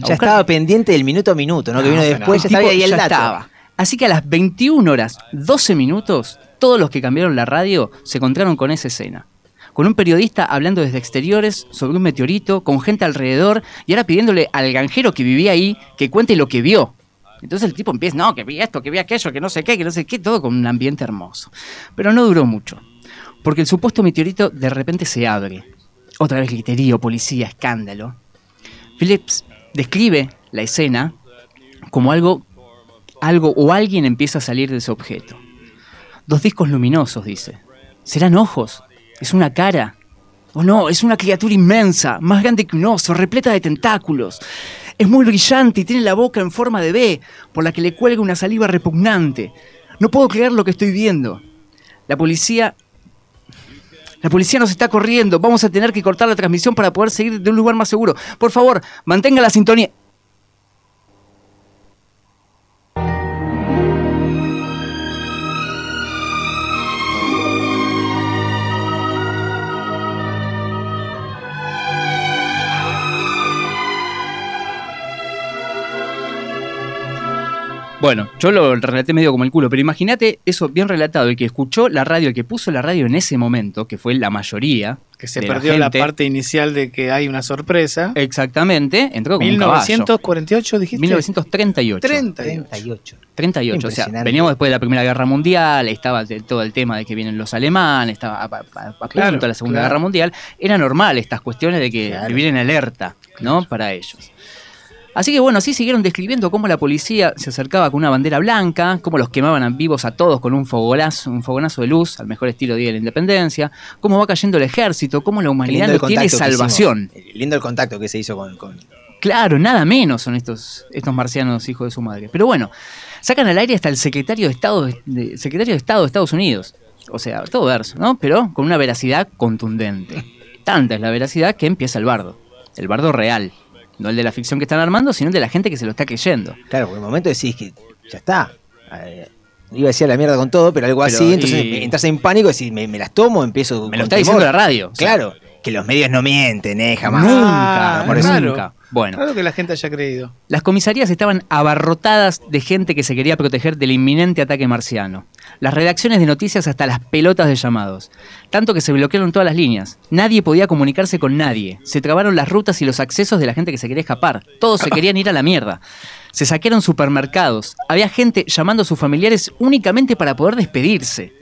A Ya estaba pendiente del minuto a minuto, ¿no? Que vino No, después, ya el tipo estaba ahí el ya dato. estaba. Así que a las 21 horas, 12 minutos, todos los que cambiaron la radio se encontraron con esa escena. Con un periodista hablando desde exteriores sobre un meteorito, con gente alrededor, y ahora pidiéndole al granjero que vivía ahí que cuente lo que vio. Entonces el tipo empieza, no, que vi esto, que vi aquello, que no sé qué, que no sé qué, todo con un ambiente hermoso. Pero no duró mucho, porque el supuesto meteorito de repente se abre. Otra vez griterío, policía, escándalo. Phillips describe la escena como algo, algo o alguien empieza a salir de ese objeto. Dos discos luminosos, dice. ¿Serán ojos? ¿Es una cara? ¿O no? Es una criatura inmensa, más grande que un oso, repleta de tentáculos. Es muy brillante y tiene la boca en forma de B, por la que le cuelga una saliva repugnante. No puedo creer lo que estoy viendo. La policía... La policía nos está corriendo. Vamos a tener que cortar la transmisión para poder seguir de un lugar más seguro. Por favor, mantenga la sintonía. Bueno, yo lo relaté medio como el culo, pero imagínate eso bien relatado, el que escuchó la radio, el que puso la radio en ese momento, que fue la mayoría. Que se de perdió la, gente. parte inicial de que hay una sorpresa. Exactamente, entró como un caballo. 1948 dijiste. 1938. 30. 38. 38, o sea, veníamos después de la Primera Guerra Mundial, estaba todo el tema de que vienen los alemanes, estaba a, a- Claro, de la Segunda claro. Guerra Mundial, era normal estas cuestiones de que Claro. vivir en alerta, ¿no? Para ellos. Así que bueno, así siguieron describiendo cómo la policía se acercaba con una bandera blanca, cómo los quemaban a vivos a todos con un fogonazo, un fogonazo de luz, al mejor estilo Día de la Independencia, cómo va cayendo el ejército, cómo la humanidad no tiene salvación. Lindo el contacto que se hizo con. con- Claro, nada menos son estos, estos marcianos hijos de su madre. Pero bueno, sacan al aire hasta el secretario de Estado de, de- secretario de Estado de Estados Unidos. O sea, todo verso, ¿no? Pero con una veracidad contundente. Tanta es la veracidad que empieza el bardo. El bardo real. No el de la ficción que están armando, sino el de la gente que se lo está creyendo. Claro, porque en el momento decís que ya está. Eh, iba a decir a la mierda con todo, pero algo Pero, así. Entonces y- entras en pánico y decís, me, me las tomo, empiezo. Me lo está temor. diciendo la radio. o sea, Claro, que los medios no mienten, ¿eh? Jamás. Nunca, Ah, por eso- claro. nunca. Bueno. Claro que la gente haya creído. Las comisarías estaban abarrotadas de gente que se quería proteger del inminente ataque marciano. Las redacciones de noticias hasta las pelotas de llamados. Tanto que se bloquearon todas las líneas. Nadie podía comunicarse con nadie. Se trabaron las rutas y los accesos de la gente que se quería escapar. Todos se querían ir a la mierda. Se saquearon supermercados. Había gente llamando a sus familiares únicamente para poder despedirse.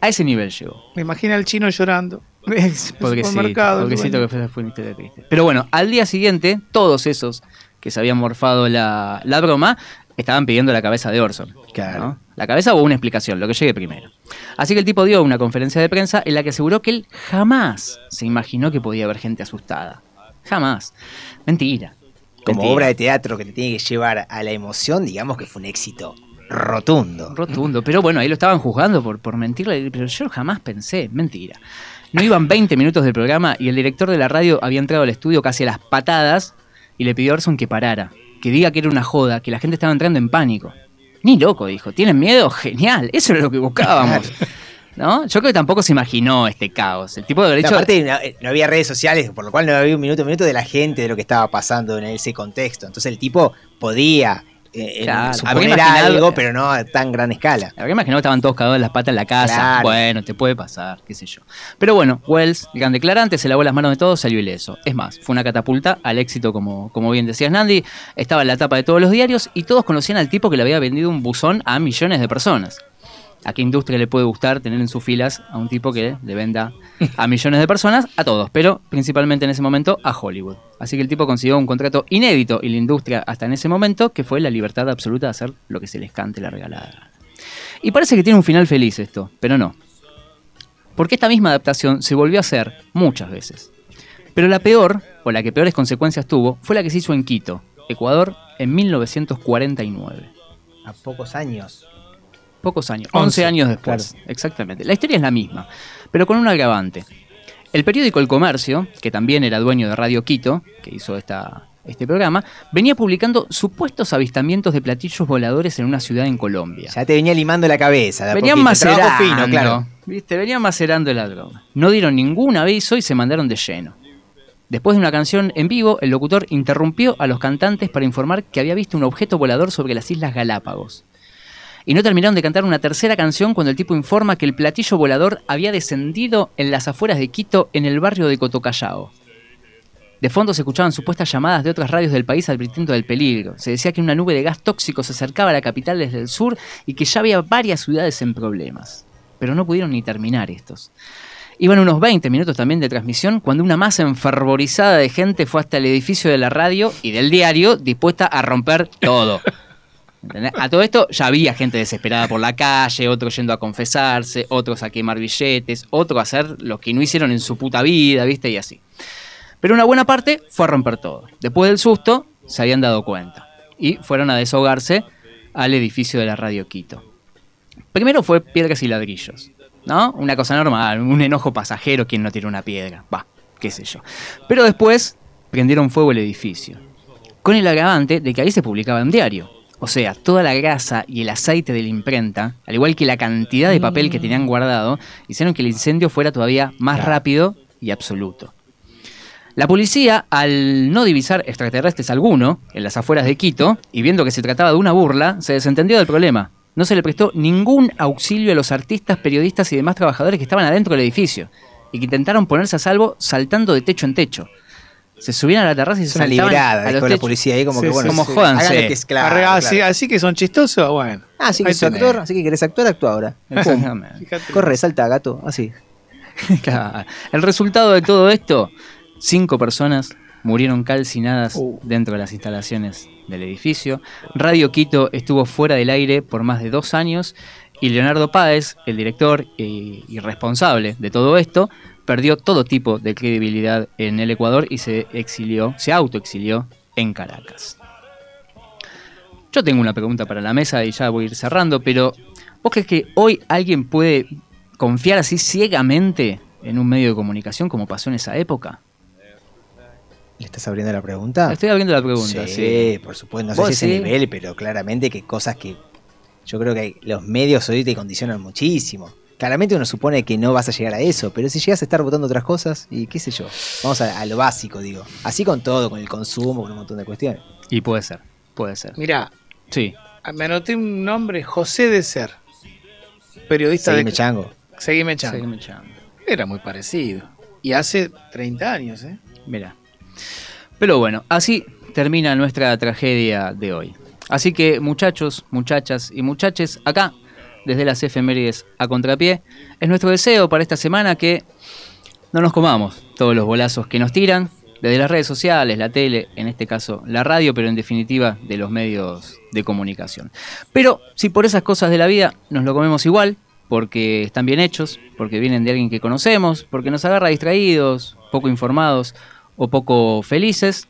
A ese nivel llegó. Me imagino al chino llorando. Pobrecito, pobrecito dueño. que fue, fue una historia triste. Pero bueno, al día siguiente, todos esos que se habían morfado la, la broma estaban pidiendo la cabeza de Orson. Claro. ¿no? La cabeza o una explicación, lo que llegue primero. Así que el tipo dio una conferencia de prensa en la que aseguró que él jamás se imaginó que podía haber gente asustada. Jamás. Mentira. Como Mentira. obra de teatro que te tiene que llevar a la emoción, digamos que fue un éxito rotundo. Rotundo. Pero bueno, ahí lo estaban juzgando por, por mentirle. Pero yo jamás pensé, mentira. No iban 20 minutos del programa y el director de la radio había entrado al estudio casi a las patadas y le pidió a Orson que parara. Que diga que era una joda, que la gente estaba entrando en pánico. Ni loco, dijo. ¿Tienen miedo? Genial. Eso era lo que buscábamos. ¿No? Yo creo que tampoco se imaginó este caos. El tipo de haber hecho. Aparte, no, eh, no había redes sociales, por lo cual no había un minuto a minuto de la gente de lo que estaba pasando en ese contexto. Entonces el tipo podía eh, Claro, habría suponer imaginado- algo, pero no a tan gran escala. La verdad imaginó que estaban todos cagados en las patas en la casa. Claro. Bueno, te puede pasar, qué sé yo. Pero bueno, Wells, el gran declarante, se lavó las manos de todos, salió ileso. Es más, fue una catapulta al éxito, como, como bien decías, Nandi. Estaba en la tapa de todos los diarios y todos conocían al tipo que le había vendido un buzón a millones de personas. ¿A qué industria le puede gustar tener en sus filas a un tipo que le venda a millones de personas? A todos, pero principalmente en ese momento a Hollywood. Así que el tipo consiguió un contrato inédito y la industria hasta en ese momento, que fue la libertad absoluta de hacer lo que se les cante la regalada. Y parece que tiene un final feliz esto, pero no. Porque esta misma adaptación se volvió a hacer muchas veces. Pero la peor, o la que peores consecuencias tuvo, fue la que se hizo en Quito, Ecuador, en 1949. A pocos años. Pocos años, 11, 11 años después. Exactamente. La historia es la misma, pero con un agravante. El periódico El Comercio, que también era dueño de Radio Quito, que hizo esta, este programa, venía publicando supuestos avistamientos de platillos voladores en una ciudad en Colombia. Ya te venía limando la cabeza. de Venían macerando, Trabajo fino, claro. ¿viste? Venían macerando la droga. No dieron ningún aviso y se mandaron de lleno. Después de una canción en vivo, el locutor interrumpió a los cantantes para informar que había visto un objeto volador sobre las Islas Galápagos. Y no terminaron de cantar una tercera canción cuando el tipo informa que el platillo volador había descendido en las afueras de Quito, en el barrio de Cotocallao. De fondo se escuchaban supuestas llamadas de otras radios del país advirtiendo del peligro. Se decía que una nube de gas tóxico se acercaba a la capital desde el sur y que ya había varias ciudades en problemas. Pero no pudieron ni terminar estos. Iban unos 20 minutos también de transmisión cuando una masa enfervorizada de gente fue hasta el edificio de la radio y del diario dispuesta a romper todo. A todo esto ya había gente desesperada por la calle, otros yendo a confesarse, otros a quemar billetes, otros a hacer lo que no hicieron en su puta vida, ¿viste? Y así. Pero una buena parte fue a romper todo. Después del susto, se habían dado cuenta. Y fueron a deshogarse al edificio de la Radio Quito. Primero fue piedras y ladrillos. ¿No? Una cosa normal, un enojo pasajero, quien no tiene una piedra. Va, qué sé yo. Pero después prendieron fuego el edificio. Con el agravante de que ahí se publicaba un diario. O sea, toda la grasa y el aceite de la imprenta, al igual que la cantidad de papel que tenían guardado, hicieron que el incendio fuera todavía más rápido y absoluto. La policía, al no divisar extraterrestres alguno en las afueras de Quito, y viendo que se trataba de una burla, se desentendió del problema. No se le prestó ningún auxilio a los artistas, periodistas y demás trabajadores que estaban adentro del edificio, y que intentaron ponerse a salvo saltando de techo en techo. Se subían a la terraza y se Es una saltaban librada a ahí los con la policía ahí como Sí, que sí, bueno. como sí, que es claro, Arre- así, claro. así que son chistosos, bueno. Ah, sí que sos actor, así que querés actuar, actúa ahora. Corre, salta, gato, así. Claro. El resultado de todo esto, cinco personas murieron calcinadas Uh. dentro de las instalaciones del edificio. Radio Quito estuvo fuera del aire por más de dos años y Leonardo Páez, el director y, y responsable de todo esto, perdió todo tipo de credibilidad en el Ecuador y se exilió, se autoexilió en Caracas. Yo tengo una pregunta para la mesa y ya voy a ir cerrando, pero ¿vos crees que hoy alguien puede confiar así ciegamente en un medio de comunicación como pasó en esa época? ¿Le estás abriendo la pregunta? Estoy abriendo la pregunta, sí. sí, por supuesto. No sé ¿Vos si ese sí? nivel, pero claramente que cosas que yo creo que los medios hoy te condicionan muchísimo. Claramente uno supone que no vas a llegar a eso, pero si llegas a estar votando otras cosas, y qué sé yo, vamos a, a lo básico, digo. Así con todo, con el consumo, con un montón de cuestiones. Y puede ser, puede ser. Mirá, Sí, me anoté un nombre, José de Ser. Periodista Seguime de... chango. Seguime Chango. seguime echando. Era muy parecido. Y hace 30 años, ¿eh? Mira. Pero bueno, así termina nuestra tragedia de hoy. Así que muchachos, muchachas y muchaches, acá, desde las efemérides a contrapié, es nuestro deseo para esta semana que no nos comamos todos los bolazos que nos tiran, desde las redes sociales, la tele, en este caso la radio, pero en definitiva de los medios de comunicación. Pero si por esas cosas de la vida nos lo comemos igual, porque están bien hechos, porque vienen de alguien que conocemos, porque nos agarra distraídos, poco informados o poco felices,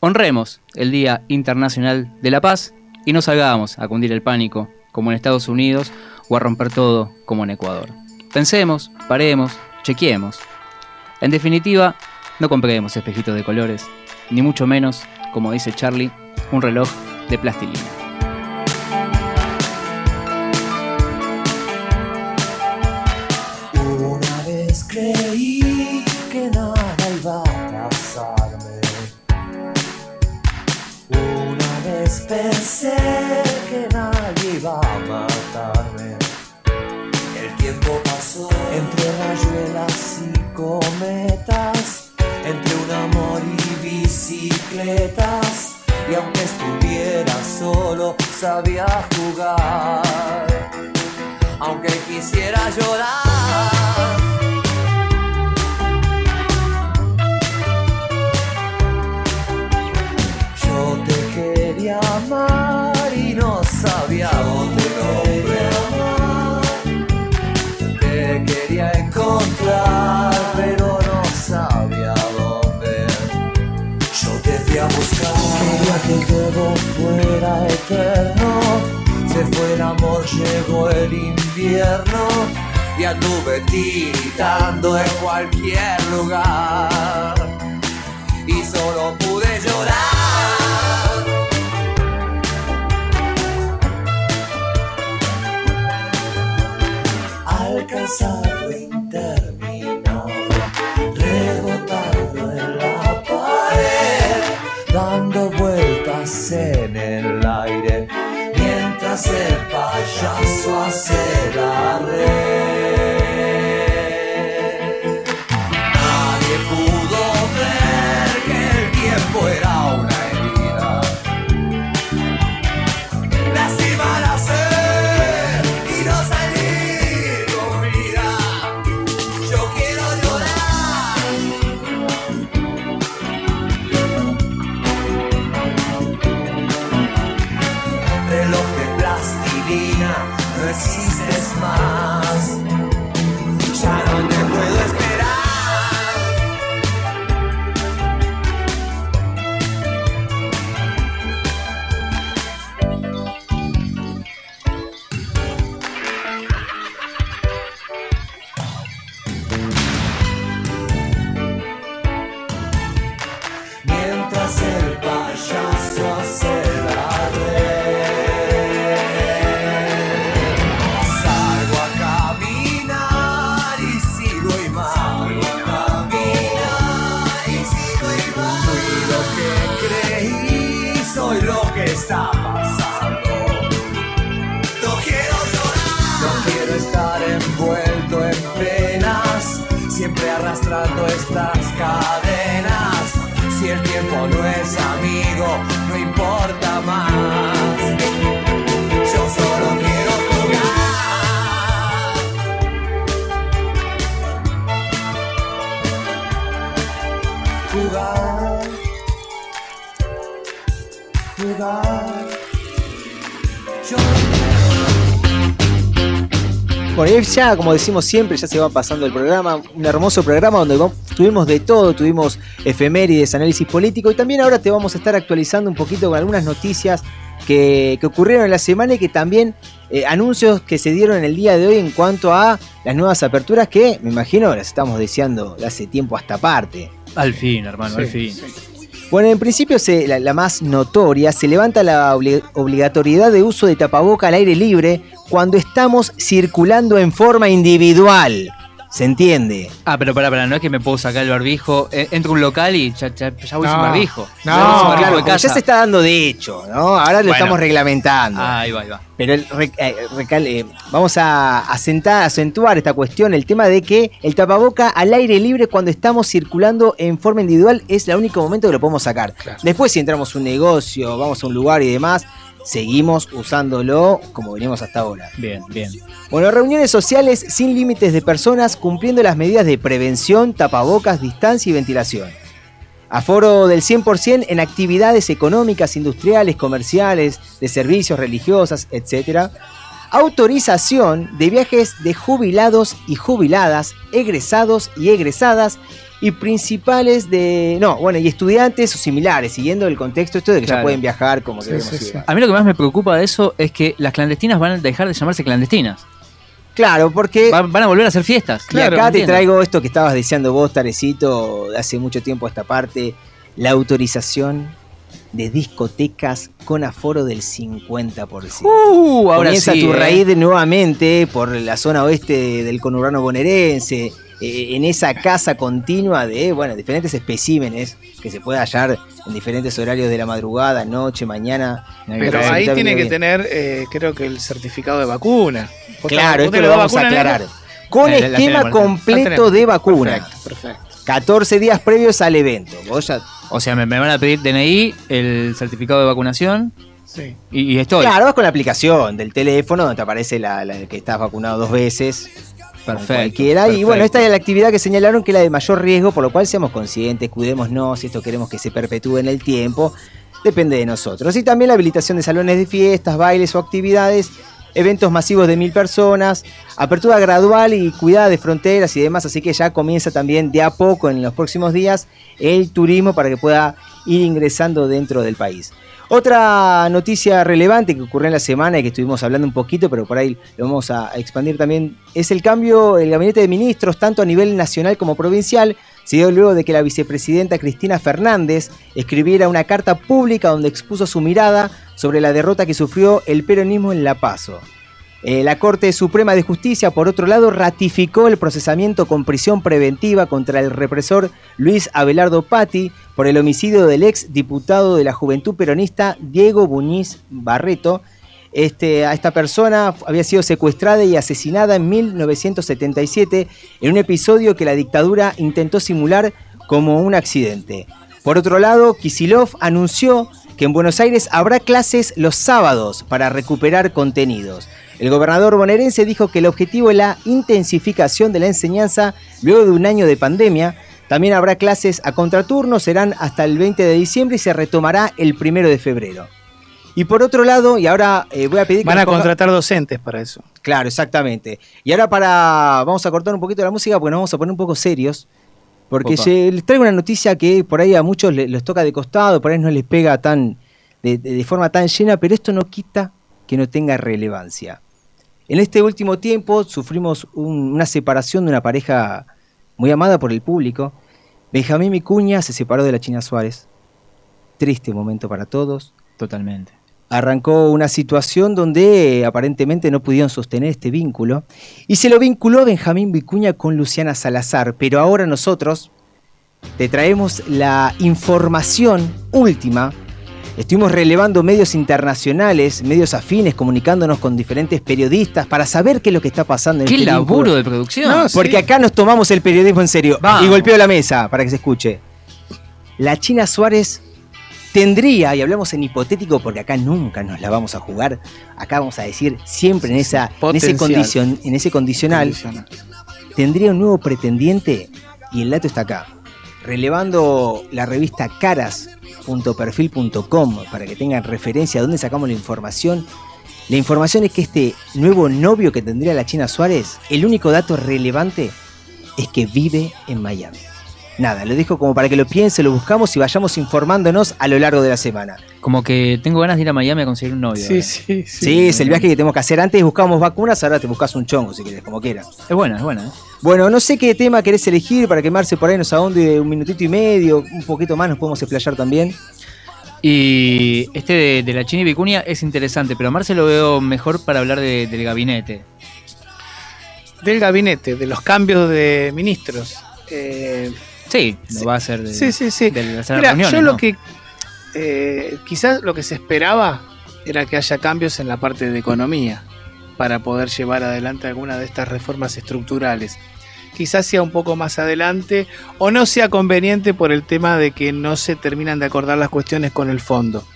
honremos el Día Internacional de la Paz y no salgamos a cundir el pánico como en Estados Unidos o a romper todo como en Ecuador. Pensemos, paremos, chequeemos. En definitiva, no compremos espejitos de colores, ni mucho menos, como dice Charlie, un reloj de plastilina. Aunque estuviera solo, sabía jugar aunque quisiera llorar. Yo te quería amar y no sabía dónde quería amar. Te quería encontrar, pero no sabía dónde. Yo te fui a buscar. Quería que todo fuera eterno. Se fue el amor, llegó el invierno. Y anduve tiritando en cualquier lugar. Y solo pude llorar. Alcanzar lo interminable, mientras el payaso hace la red. Ya, como decimos siempre, ya se va pasando el programa. Un hermoso programa donde tuvimos de todo. Tuvimos efemérides, análisis político. Y también ahora te vamos a estar actualizando un poquito con algunas noticias que, que ocurrieron en la semana y que también eh, anuncios que se dieron en el día de hoy en cuanto a las nuevas aperturas que, me imagino, las estamos deseando de hace tiempo hasta parte. Al fin, hermano, al fin. Bueno, en principio se- la, la más notoria, se levanta la obli- obligatoriedad de uso de tapaboca al aire libre cuando estamos circulando en forma individual. ¿Se entiende? Ah, pero para, para, no es que me puedo sacar el barbijo. Eh, entro a un local y ya, ya, ya voy No. sin barbijo. No, Ya voy sin barbijo claro, de porque casa. ya se está dando de hecho, ¿no? Ahora lo Bueno. estamos reglamentando. Ah, ahí va, ahí va. Pero el re- eh, recal- eh, vamos a asentar, acentuar esta cuestión, el tema de que el tapaboca al aire libre cuando estamos circulando en forma individual es el único momento que lo podemos sacar. Claro. Después si entramos a un negocio, vamos a un lugar y demás, seguimos usándolo como venimos hasta ahora. Bien, bien. Bueno, reuniones sociales sin límites de personas cumpliendo las medidas de prevención, tapabocas, distancia y ventilación. Aforo del 100% en actividades económicas, industriales, comerciales, de servicios, religiosas, etc. Autorización de viajes de jubilados y jubiladas, egresados y egresadas y principales de... No, bueno, y estudiantes o similares, siguiendo el contexto esto de que ya Claro. pueden viajar como Sí, sí. A mí lo que más me preocupa de eso es que las clandestinas van a dejar de llamarse clandestinas. Claro, porque... Va- van a volver a hacer fiestas. Y acá te traigo esto que estabas deseando vos, Tarecito, de hace mucho tiempo a esta parte, la autorización de discotecas con aforo del 50%. Uh, ahora Comienza sí, tu eh. raíz nuevamente por la zona oeste del conurbano bonaerense, eh, en esa casa continua de bueno, diferentes especímenes que se puede hallar en diferentes horarios de la madrugada, noche, mañana. Pero ahí tiene bien, que bien. tener, eh, creo que el certificado de vacuna. ¿Vos Claro, esto lo vamos a aclarar. Con la- la esquema tenemos, completo de vacuna. Perfecto, perfecto. 14 días previos al evento. Vos ya O sea, me, me van a pedir DNI, el certificado de vacunación Sí. y, y estoy. Claro, vas con la aplicación del teléfono donde te aparece la, la que estás vacunado dos veces. Perfecto, Cualquiera. Y bueno, esta es la actividad que señalaron que es la de mayor riesgo, por lo cual seamos conscientes, cuidémonos, si esto queremos que se perpetúe en el tiempo, depende de nosotros. Y también la habilitación de salones de fiestas, bailes o actividades, eventos masivos de mil personas, apertura gradual y cuidada de fronteras y demás, así que ya comienza también de a poco en los próximos días el turismo para que pueda ir ingresando dentro del país. Otra noticia relevante que ocurrió en la semana y que estuvimos hablando un poquito, pero por ahí lo vamos a expandir también, es el cambio el gabinete de ministros, tanto a nivel nacional como provincial. Se dio luego de que la vicepresidenta Cristina Fernández escribiera una carta pública donde expuso su mirada sobre la derrota que sufrió el peronismo en La Paso. Eh, la Corte Suprema de Justicia, por otro lado, ratificó el procesamiento con prisión preventiva contra el represor Luis Abelardo Patti por el homicidio del ex diputado de la Juventud Peronista Diego Buñiz Barreto. Este, a esta persona había sido secuestrada y asesinada en 1977 en un episodio que la dictadura intentó simular como un accidente. Por otro lado, Kisilov anunció que en Buenos Aires habrá clases los sábados para recuperar contenidos. El gobernador bonaerense dijo que el objetivo es la intensificación de la enseñanza luego de un año de pandemia. También habrá clases a contraturno, serán hasta el 20 de diciembre y se retomará el 1 de febrero. Y por otro lado, y ahora eh, voy a pedir que Van a ponga- contratar docentes para eso. Claro, exactamente. Y ahora para. Vamos a cortar un poquito la música porque nos vamos a poner un poco serios. Porque se- les traigo una noticia que por ahí a muchos le- les toca de costado, por ahí no les pega tan de, de- de forma tan llena, pero esto no quita que no tenga relevancia. En este último tiempo sufrimos un- una separación de una pareja muy amada por el público. Benjamín Micuña se separó de la China Suárez. Triste momento para todos Totalmente. arrancó una situación donde eh, aparentemente no pudieron sostener este vínculo y se lo vinculó Benjamín Vicuña con Luciana Salazar, pero ahora nosotros te traemos la información última Estuvimos relevando medios internacionales, medios afines, comunicándonos con diferentes periodistas para saber qué es lo que está pasando en Qué este laburo de producción. No, Porque Sí. acá nos tomamos el periodismo en serio. Vamos. Y golpeo la mesa para que se escuche. La China Suárez tendría, y hablamos en hipotético porque acá nunca nos la vamos a jugar, acá vamos a decir siempre en, esa, en, ese, condicion- en ese condicional, Condicional. tendría un nuevo pretendiente y el dato está acá. Relevando la revista caras.perfil.com para que tengan referencia a dónde sacamos la información. La información es que este nuevo novio que tendría la China Suárez, el único dato relevante es que vive en Miami. Nada, lo dejo como para que lo piense, lo buscamos y vayamos informándonos a lo largo de la semana. Como que tengo ganas de ir a Miami a conseguir un novio. Sí, ahora. sí, sí. Sí, es el viaje que tenemos que hacer. Antes buscábamos vacunas, ahora te buscas un chongo si quieres, como quieras. Es buena, es buena. ¿eh? Bueno, no sé qué tema querés elegir para que Marce por ahí nos ahonde un minutito y medio, un poquito más, nos podemos explayar también. Y este de, de la China y Vicuña es interesante, pero a Marce lo veo mejor para hablar de- del gabinete. Del gabinete, de los cambios de ministros. Eh, Sí, no Sí. va a ser de, sí, sí, sí. de las Mira, reuniones, yo lo que eh, quizás lo que se esperaba era que haya cambios en la parte de economía para poder llevar adelante alguna de estas reformas estructurales. Quizás sea un poco más adelante o no sea conveniente por el tema de que no se terminan de acordar las cuestiones con el fondo.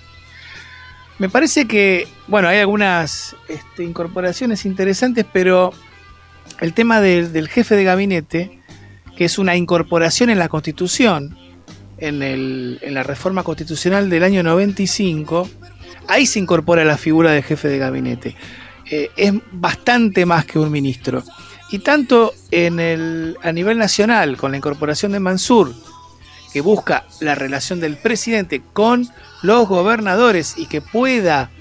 Me parece que, bueno, hay algunas este, incorporaciones interesantes, pero el tema del- del jefe de gabinete, que es una incorporación en la Constitución, en, la reforma constitucional del año 95, ahí se incorpora la figura del jefe de gabinete. Eh, es bastante más que un ministro. Y tanto en el, a nivel nacional, con la incorporación de Mansur, que busca la relación del presidente con los gobernadores y que pueda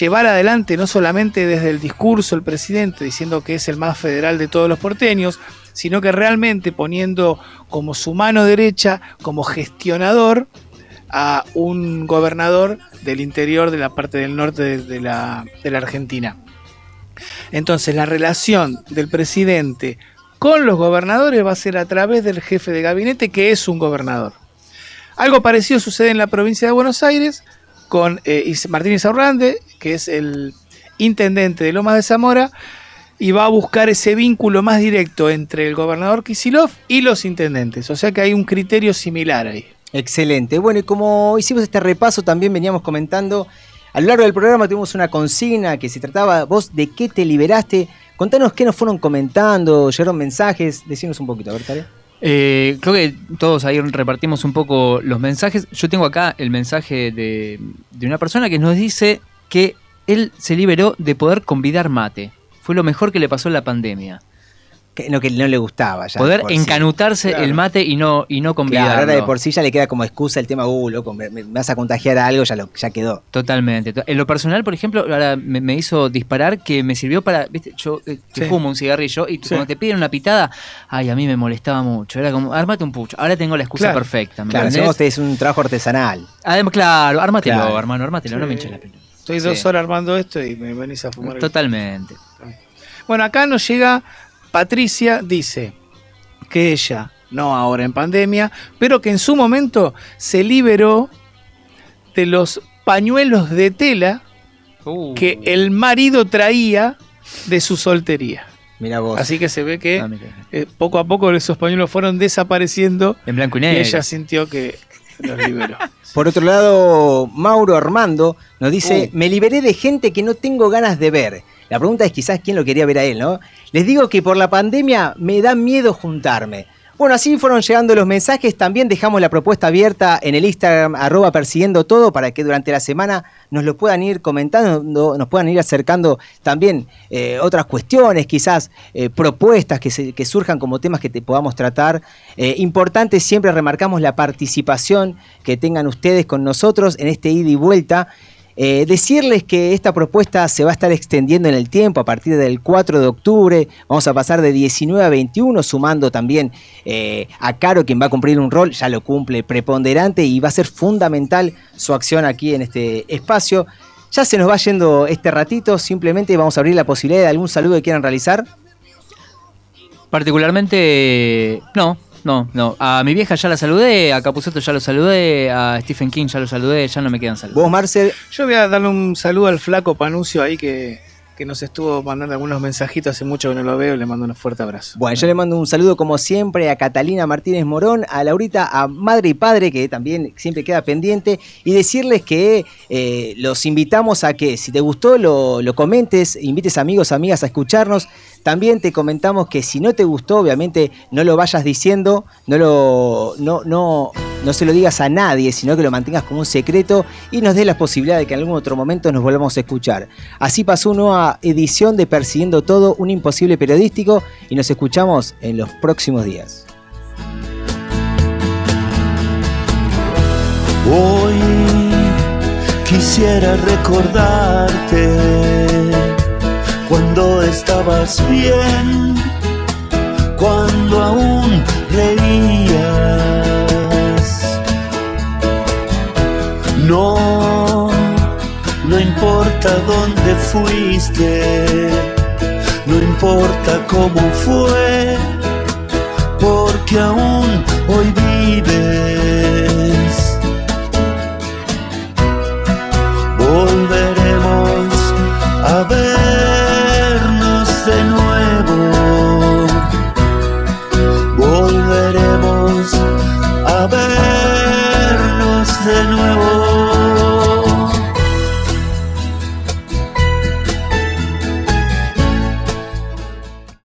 llevar adelante no solamente desde el discurso el presidente diciendo que es el más federal de todos los porteños, sino que realmente poniendo como su mano derecha, como gestionador, a un gobernador del interior de la parte del norte de, la, Argentina. Entonces la relación del presidente con los gobernadores va a ser a través del jefe de gabinete, que es un gobernador. Algo parecido sucede en la provincia de Buenos Aires con eh, Martín que es el intendente de Lomas de Zamora, y va a buscar ese vínculo más directo entre el gobernador Kisilov y los intendentes. O sea que hay un criterio similar ahí. Excelente. Bueno, y como hicimos este repaso, también veníamos comentando, a lo largo del programa tuvimos una consigna que se trataba, vos de qué te liberaste. Contanos qué nos fueron comentando, llegaron mensajes, decinos un poquito, a ver, Tare. Eh, creo que todos ahí repartimos un poco los mensajes. Yo tengo acá el mensaje de, de una persona que nos dice que él se liberó de poder convidar mate. Fue lo mejor que le pasó en la pandemia. Que, no, que no le gustaba ya. poder sí. encanutarse Claro. el mate y no, y no Claro, convidarlo. ahora de por sí ya le queda como excusa el tema, uh, loco, me, me vas a contagiar a algo, ya, lo, ya quedó. Totalmente. To- En lo personal, por ejemplo, ahora me, me hizo disparar que me sirvió para, viste, yo eh, Sí. fumo un cigarrillo y Sí. cuando te piden una pitada, ay, a mí me molestaba mucho. Era como, armate un pucho. Ahora tengo la excusa Claro. perfecta. ¿me Claro, entendés? hacemos es un trabajo artesanal. Además, claro, ármatelo, Claro. hermano, ármatelo, no me hinches la pelota. Estoy Sí. dos horas armando esto y me venís a fumar. el- Totalmente. Bueno, acá nos llega Patricia, dice que ella, no ahora en pandemia, pero que en su momento se liberó de los pañuelos de tela Uh. que el marido traía de su soltería. Mira vos. Así que se ve que Ah, eh, poco a poco esos pañuelos fueron desapareciendo En blanco y y negro. ella sintió que los liberó. Por otro lado, Mauro Armando nos dice, Uh. me liberé de gente que no tengo ganas de ver. La pregunta es quizás quién lo quería ver a él, ¿no? Les digo que por la pandemia me da miedo juntarme. Bueno, así fueron llegando los mensajes. También dejamos la propuesta abierta en el Instagram, arroba persiguiendo todo, para que durante la semana nos lo puedan ir comentando, nos puedan ir acercando también eh, otras cuestiones, quizás eh, propuestas que, surjan como temas que te podamos tratar. Eh, importante, siempre remarcamos la participación que tengan ustedes con nosotros en este ida y vuelta. Eh, decirles que esta propuesta se va a estar extendiendo en el tiempo a partir del 4 de octubre. Vamos a pasar de 19 a 21, sumando también eh, a Caro, quien va a cumplir un rol, ya lo cumple preponderante y va a ser fundamental su acción aquí en este espacio. Ya se nos va yendo este ratito, simplemente vamos a abrir la posibilidad de algún saludo que quieran realizar. Particularmente, no, no, no. A mi vieja ya la saludé, a Capuzoto ya lo saludé, a Stephen King ya lo saludé, ya no me quedan saludos. Vos, Marcel, Yo voy a darle un saludo al flaco Panucio ahí que, que nos estuvo mandando algunos mensajitos, hace mucho que no lo veo, le mando un fuerte abrazo. Bueno, yo le mando un saludo como siempre a Catalina Martínez Morón, a Laurita, a Madre y Padre, que también siempre queda pendiente, y decirles que eh, los invitamos a que si te gustó lo, lo comentes, invites amigos, amigas a escucharnos. También te comentamos que si no te gustó, obviamente no lo vayas diciendo, no lo, no, no, no se lo digas a nadie, sino que lo mantengas como un secreto y nos dé la posibilidad de que en algún otro momento nos volvamos a escuchar. Así pasó una edición de Persiguiendo Todo, un imposible periodístico, y nos escuchamos en los próximos días. Hoy quisiera recordarte cuando estabas bien, cuando aún reías. No, no importa dónde fuiste, no importa cómo fue, porque aún hoy vives. Volveremos a ver.